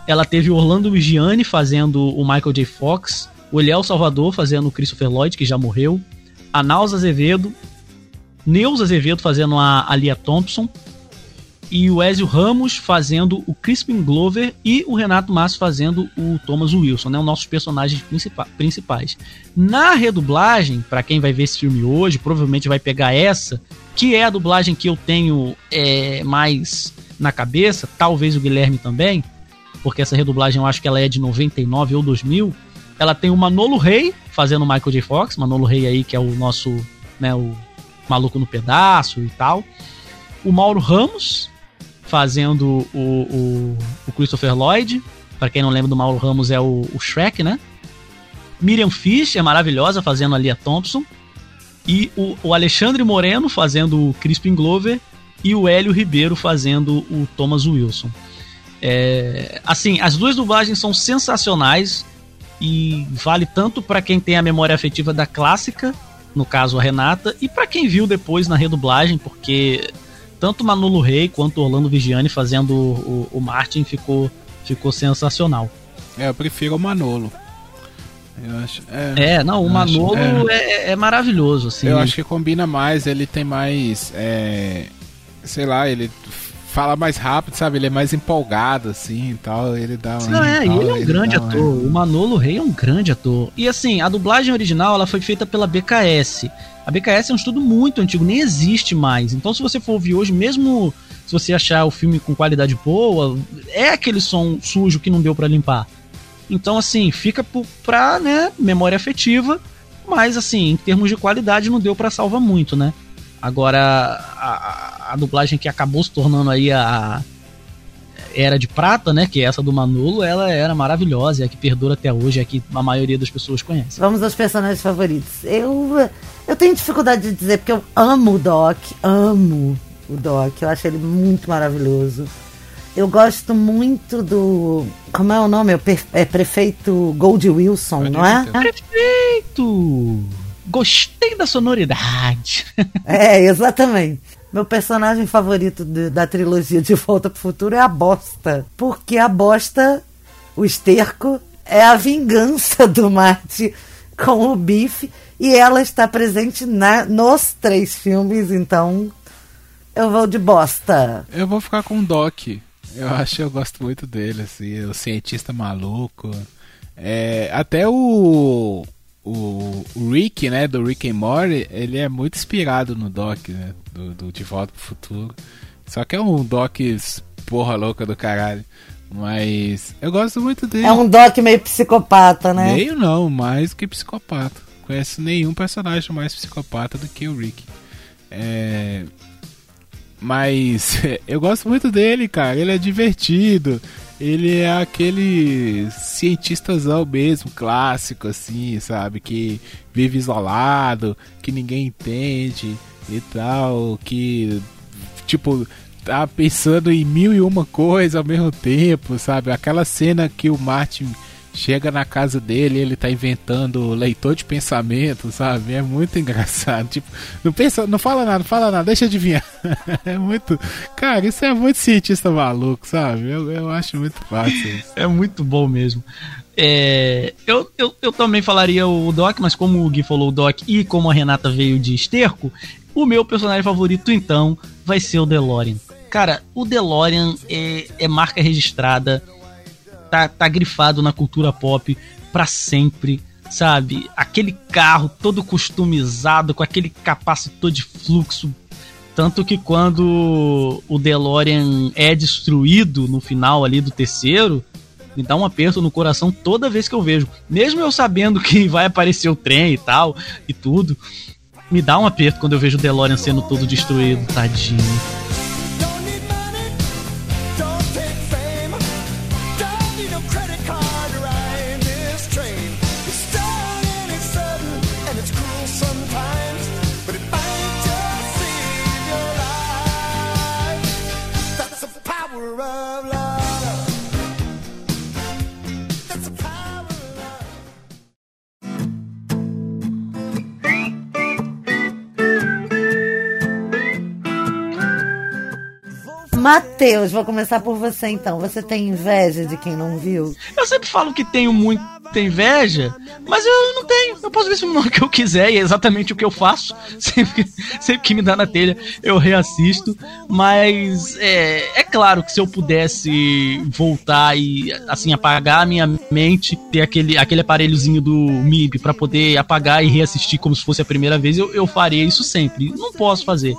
Ela teve o Orlando Gianni fazendo o Michael J. Fox, o Eliel Salvador fazendo o Christopher Lloyd, que já morreu, a Nausa Azevedo, Neuza Azevedo fazendo a, a Lia Thompson, e o Ezio Ramos fazendo o Crispin Glover e o Renato Massa fazendo o Thomas Wilson, né, os nossos personagens principa principais. Na redublagem, para quem vai ver esse filme hoje, provavelmente vai pegar essa, que é a dublagem que eu tenho é, mais na cabeça, talvez o Guilherme também, porque essa redublagem eu acho que ela é de 99 ou 2000. Ela tem o Manolo Rey fazendo Michael J. Fox, Manolo Rey aí que é o nosso, né, o maluco no pedaço e tal. O Mauro Ramos fazendo o, o, o Christopher Lloyd. Para quem não lembra do Mauro Ramos, é o, o, Shrek, né? Miriam Fish é maravilhosa fazendo a Lia Thompson. E o, o Alexandre Moreno fazendo o Crispin Glover. E o Hélio Ribeiro fazendo o Thomas Wilson. É, assim, as duas dublagens são sensacionais e vale tanto para quem tem a memória afetiva da clássica, no caso a Renata, e para quem viu depois na redublagem, porque tanto Manolo Rey quanto Orlando Vigiani fazendo o, o, o Martin ficou, ficou sensacional. É, eu prefiro o Manolo. Eu acho, é, é não, o Manolo acho, é, é, é, maravilhoso. Assim. Eu acho que combina mais, ele tem mais. É, sei lá, ele fala mais rápido, sabe? Ele é mais empolgado, assim e tal. Ele dá uma. Não, é, tal, ele é um ele grande ator. Uma... O Manolo Rey é um grande ator. E assim, a dublagem original ela foi feita pela BKS. A BKS é um estudo muito antigo, nem existe mais. Então, se você for ouvir hoje, mesmo se você achar o filme com qualidade boa, é aquele som sujo que não deu para limpar. Então, assim, fica pra, né, memória afetiva, mas, assim, em termos de qualidade, não deu para salvar muito, né? Agora, a, a, dublagem que acabou se tornando aí a Era de Prata, né? Que é essa do Manolo, ela era maravilhosa, é a que perdura até hoje, é a que a maioria das pessoas conhece. Vamos aos personagens favoritos. Eu eu tenho dificuldade de dizer, porque eu amo o Doc, amo o Doc, eu acho ele muito maravilhoso. Eu gosto muito do. Como é o nome? É, prefeito Gold Wilson, não é? Prefeito! Gostei da sonoridade. É, exatamente. Meu personagem favorito de, da trilogia De Volta pro Futuro é a bosta. Porque a bosta, o esterco, é a vingança do Marte com o bife e ela está presente na, nos três filmes, então eu vou de bosta. Eu vou ficar com o Doc. Eu acho que eu gosto muito dele, assim, o cientista maluco. É, até o, o, o, Rick, né, do Rick and Morty, ele é muito inspirado no Doc, né, do, do De Volta pro Futuro. Só que é um Doc porra louca do caralho. Mas eu gosto muito dele. É um Doc meio psicopata, né? Meio não, mais que psicopata conhece nenhum personagem mais psicopata do que o Rick. É... Mas eu gosto muito dele, cara. Ele é divertido. Ele é aquele cientistazão mesmo, clássico, assim, sabe? Que vive isolado, que ninguém entende e tal. Que, tipo, tá pensando em mil e uma coisas ao mesmo tempo, sabe? Aquela cena que o Martin chega na casa dele ele tá inventando leitor de pensamento, sabe? É muito engraçado. Tipo, não pensa, não fala nada, não fala nada, deixa adivinhar. é muito. Cara, isso é muito cientista maluco, sabe? Eu, eu acho muito fácil. Isso. É muito bom mesmo. É, eu, eu, eu também falaria o Doc, mas como o Gui falou o Doc e como a Renata veio de esterco, o meu personagem favorito então vai ser o DeLorean. Cara, o DeLorean é, é marca registrada tá, tá grifado na cultura pop para sempre, sabe? Aquele carro todo customizado, com aquele capacitor de fluxo. Tanto que quando o DeLorean é destruído no final ali do terceiro, me dá um aperto no coração toda vez que eu vejo. Mesmo eu sabendo que vai aparecer o trem e tal, e tudo, me dá um aperto quando eu vejo o DeLorean sendo todo destruído, tadinho. Matheus, vou começar por você então. Você tem inveja de quem não viu? Eu sempre falo que tenho muito, ter inveja, mas eu não tenho. Eu posso ver esse filme que eu quiser e é exatamente o que eu faço. Sempre, sempre que me dá na telha, eu reassisto. Mas é, é claro que se eu pudesse voltar e assim apagar a minha mente, ter aquele, aquele aparelhozinho do MIB para poder apagar e reassistir como se fosse a primeira vez, eu, eu faria isso sempre. Não posso fazer.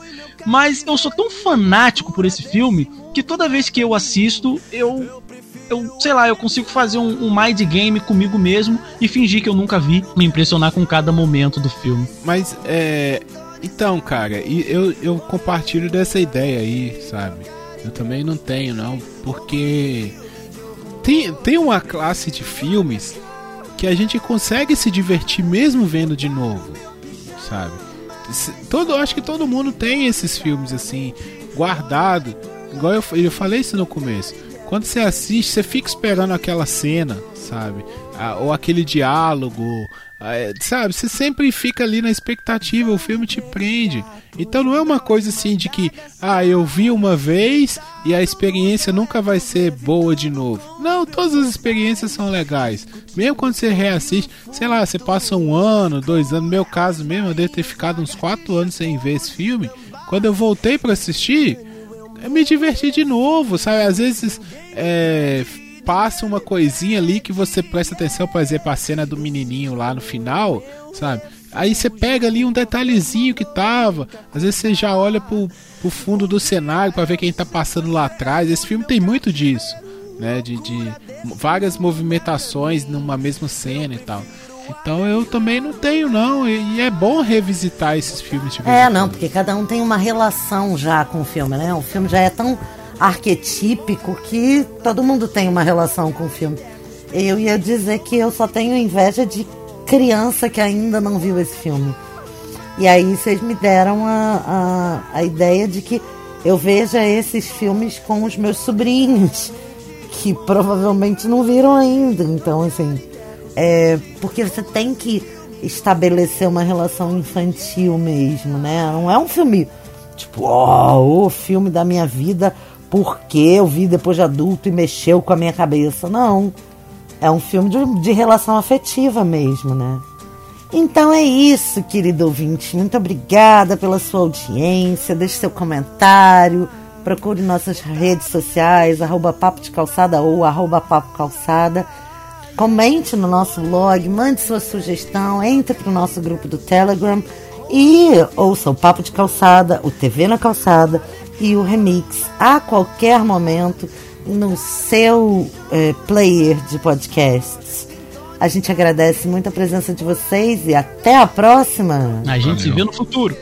Mas eu sou tão fanático por esse filme que toda vez que eu assisto, eu eu, sei lá, eu consigo fazer um, um mind game comigo mesmo e fingir que eu nunca vi, me impressionar com cada momento do filme. Mas, é. Então, cara, eu, eu compartilho dessa ideia aí, sabe? Eu também não tenho, não, porque. Tem, tem uma classe de filmes que a gente consegue se divertir mesmo vendo de novo, sabe? Todo, acho que todo mundo tem esses filmes assim, guardado. Igual eu, eu falei isso no começo quando você assiste, você fica esperando aquela cena, sabe? Ou aquele diálogo, é, sabe? Você sempre fica ali na expectativa, o filme te prende. Então não é uma coisa assim de que, ah, eu vi uma vez e a experiência nunca vai ser boa de novo. Não, todas as experiências são legais. Mesmo quando você reassiste, sei lá, você passa um ano, dois anos. No meu caso mesmo, eu devo ter ficado uns quatro anos sem ver esse filme. Quando eu voltei para assistir, eu me diverti de novo, sabe? Às vezes é, passa uma coisinha ali que você presta atenção, por exemplo, a cena do menininho lá no final, sabe? Aí você pega ali um detalhezinho que tava, às vezes você já olha pro, pro fundo do cenário para ver quem tá passando lá atrás. Esse filme tem muito disso, né? De, de várias movimentações numa mesma cena e tal. Então eu também não tenho, não. E é bom revisitar esses filmes. De é, não, porque cada um tem uma relação já com o filme, né? O filme já é tão arquetípico que todo mundo tem uma relação com o filme. Eu ia dizer que eu só tenho inveja de criança que ainda não viu esse filme. E aí vocês me deram a, a, a ideia de que eu veja esses filmes com os meus sobrinhos, que provavelmente não viram ainda. Então, assim, é, porque você tem que estabelecer uma relação infantil mesmo, né? Não é um filme tipo, ó, oh, o filme da minha vida porque eu vi depois de adulto e mexeu com a minha cabeça. Não. É um filme de, de relação afetiva mesmo, né? Então é isso, querido ouvinte. Muito obrigada pela sua audiência. Deixe seu comentário. Procure nossas redes sociais, arroba papo de calçada ou arroba papo calçada. Comente no nosso blog, mande sua sugestão, entre para o nosso grupo do Telegram e ouça o Papo de Calçada, o TV na Calçada e o remix a qualquer momento no seu é, player de podcasts. A gente agradece muito a presença de vocês e até a próxima. A gente Valeu. se vê no futuro.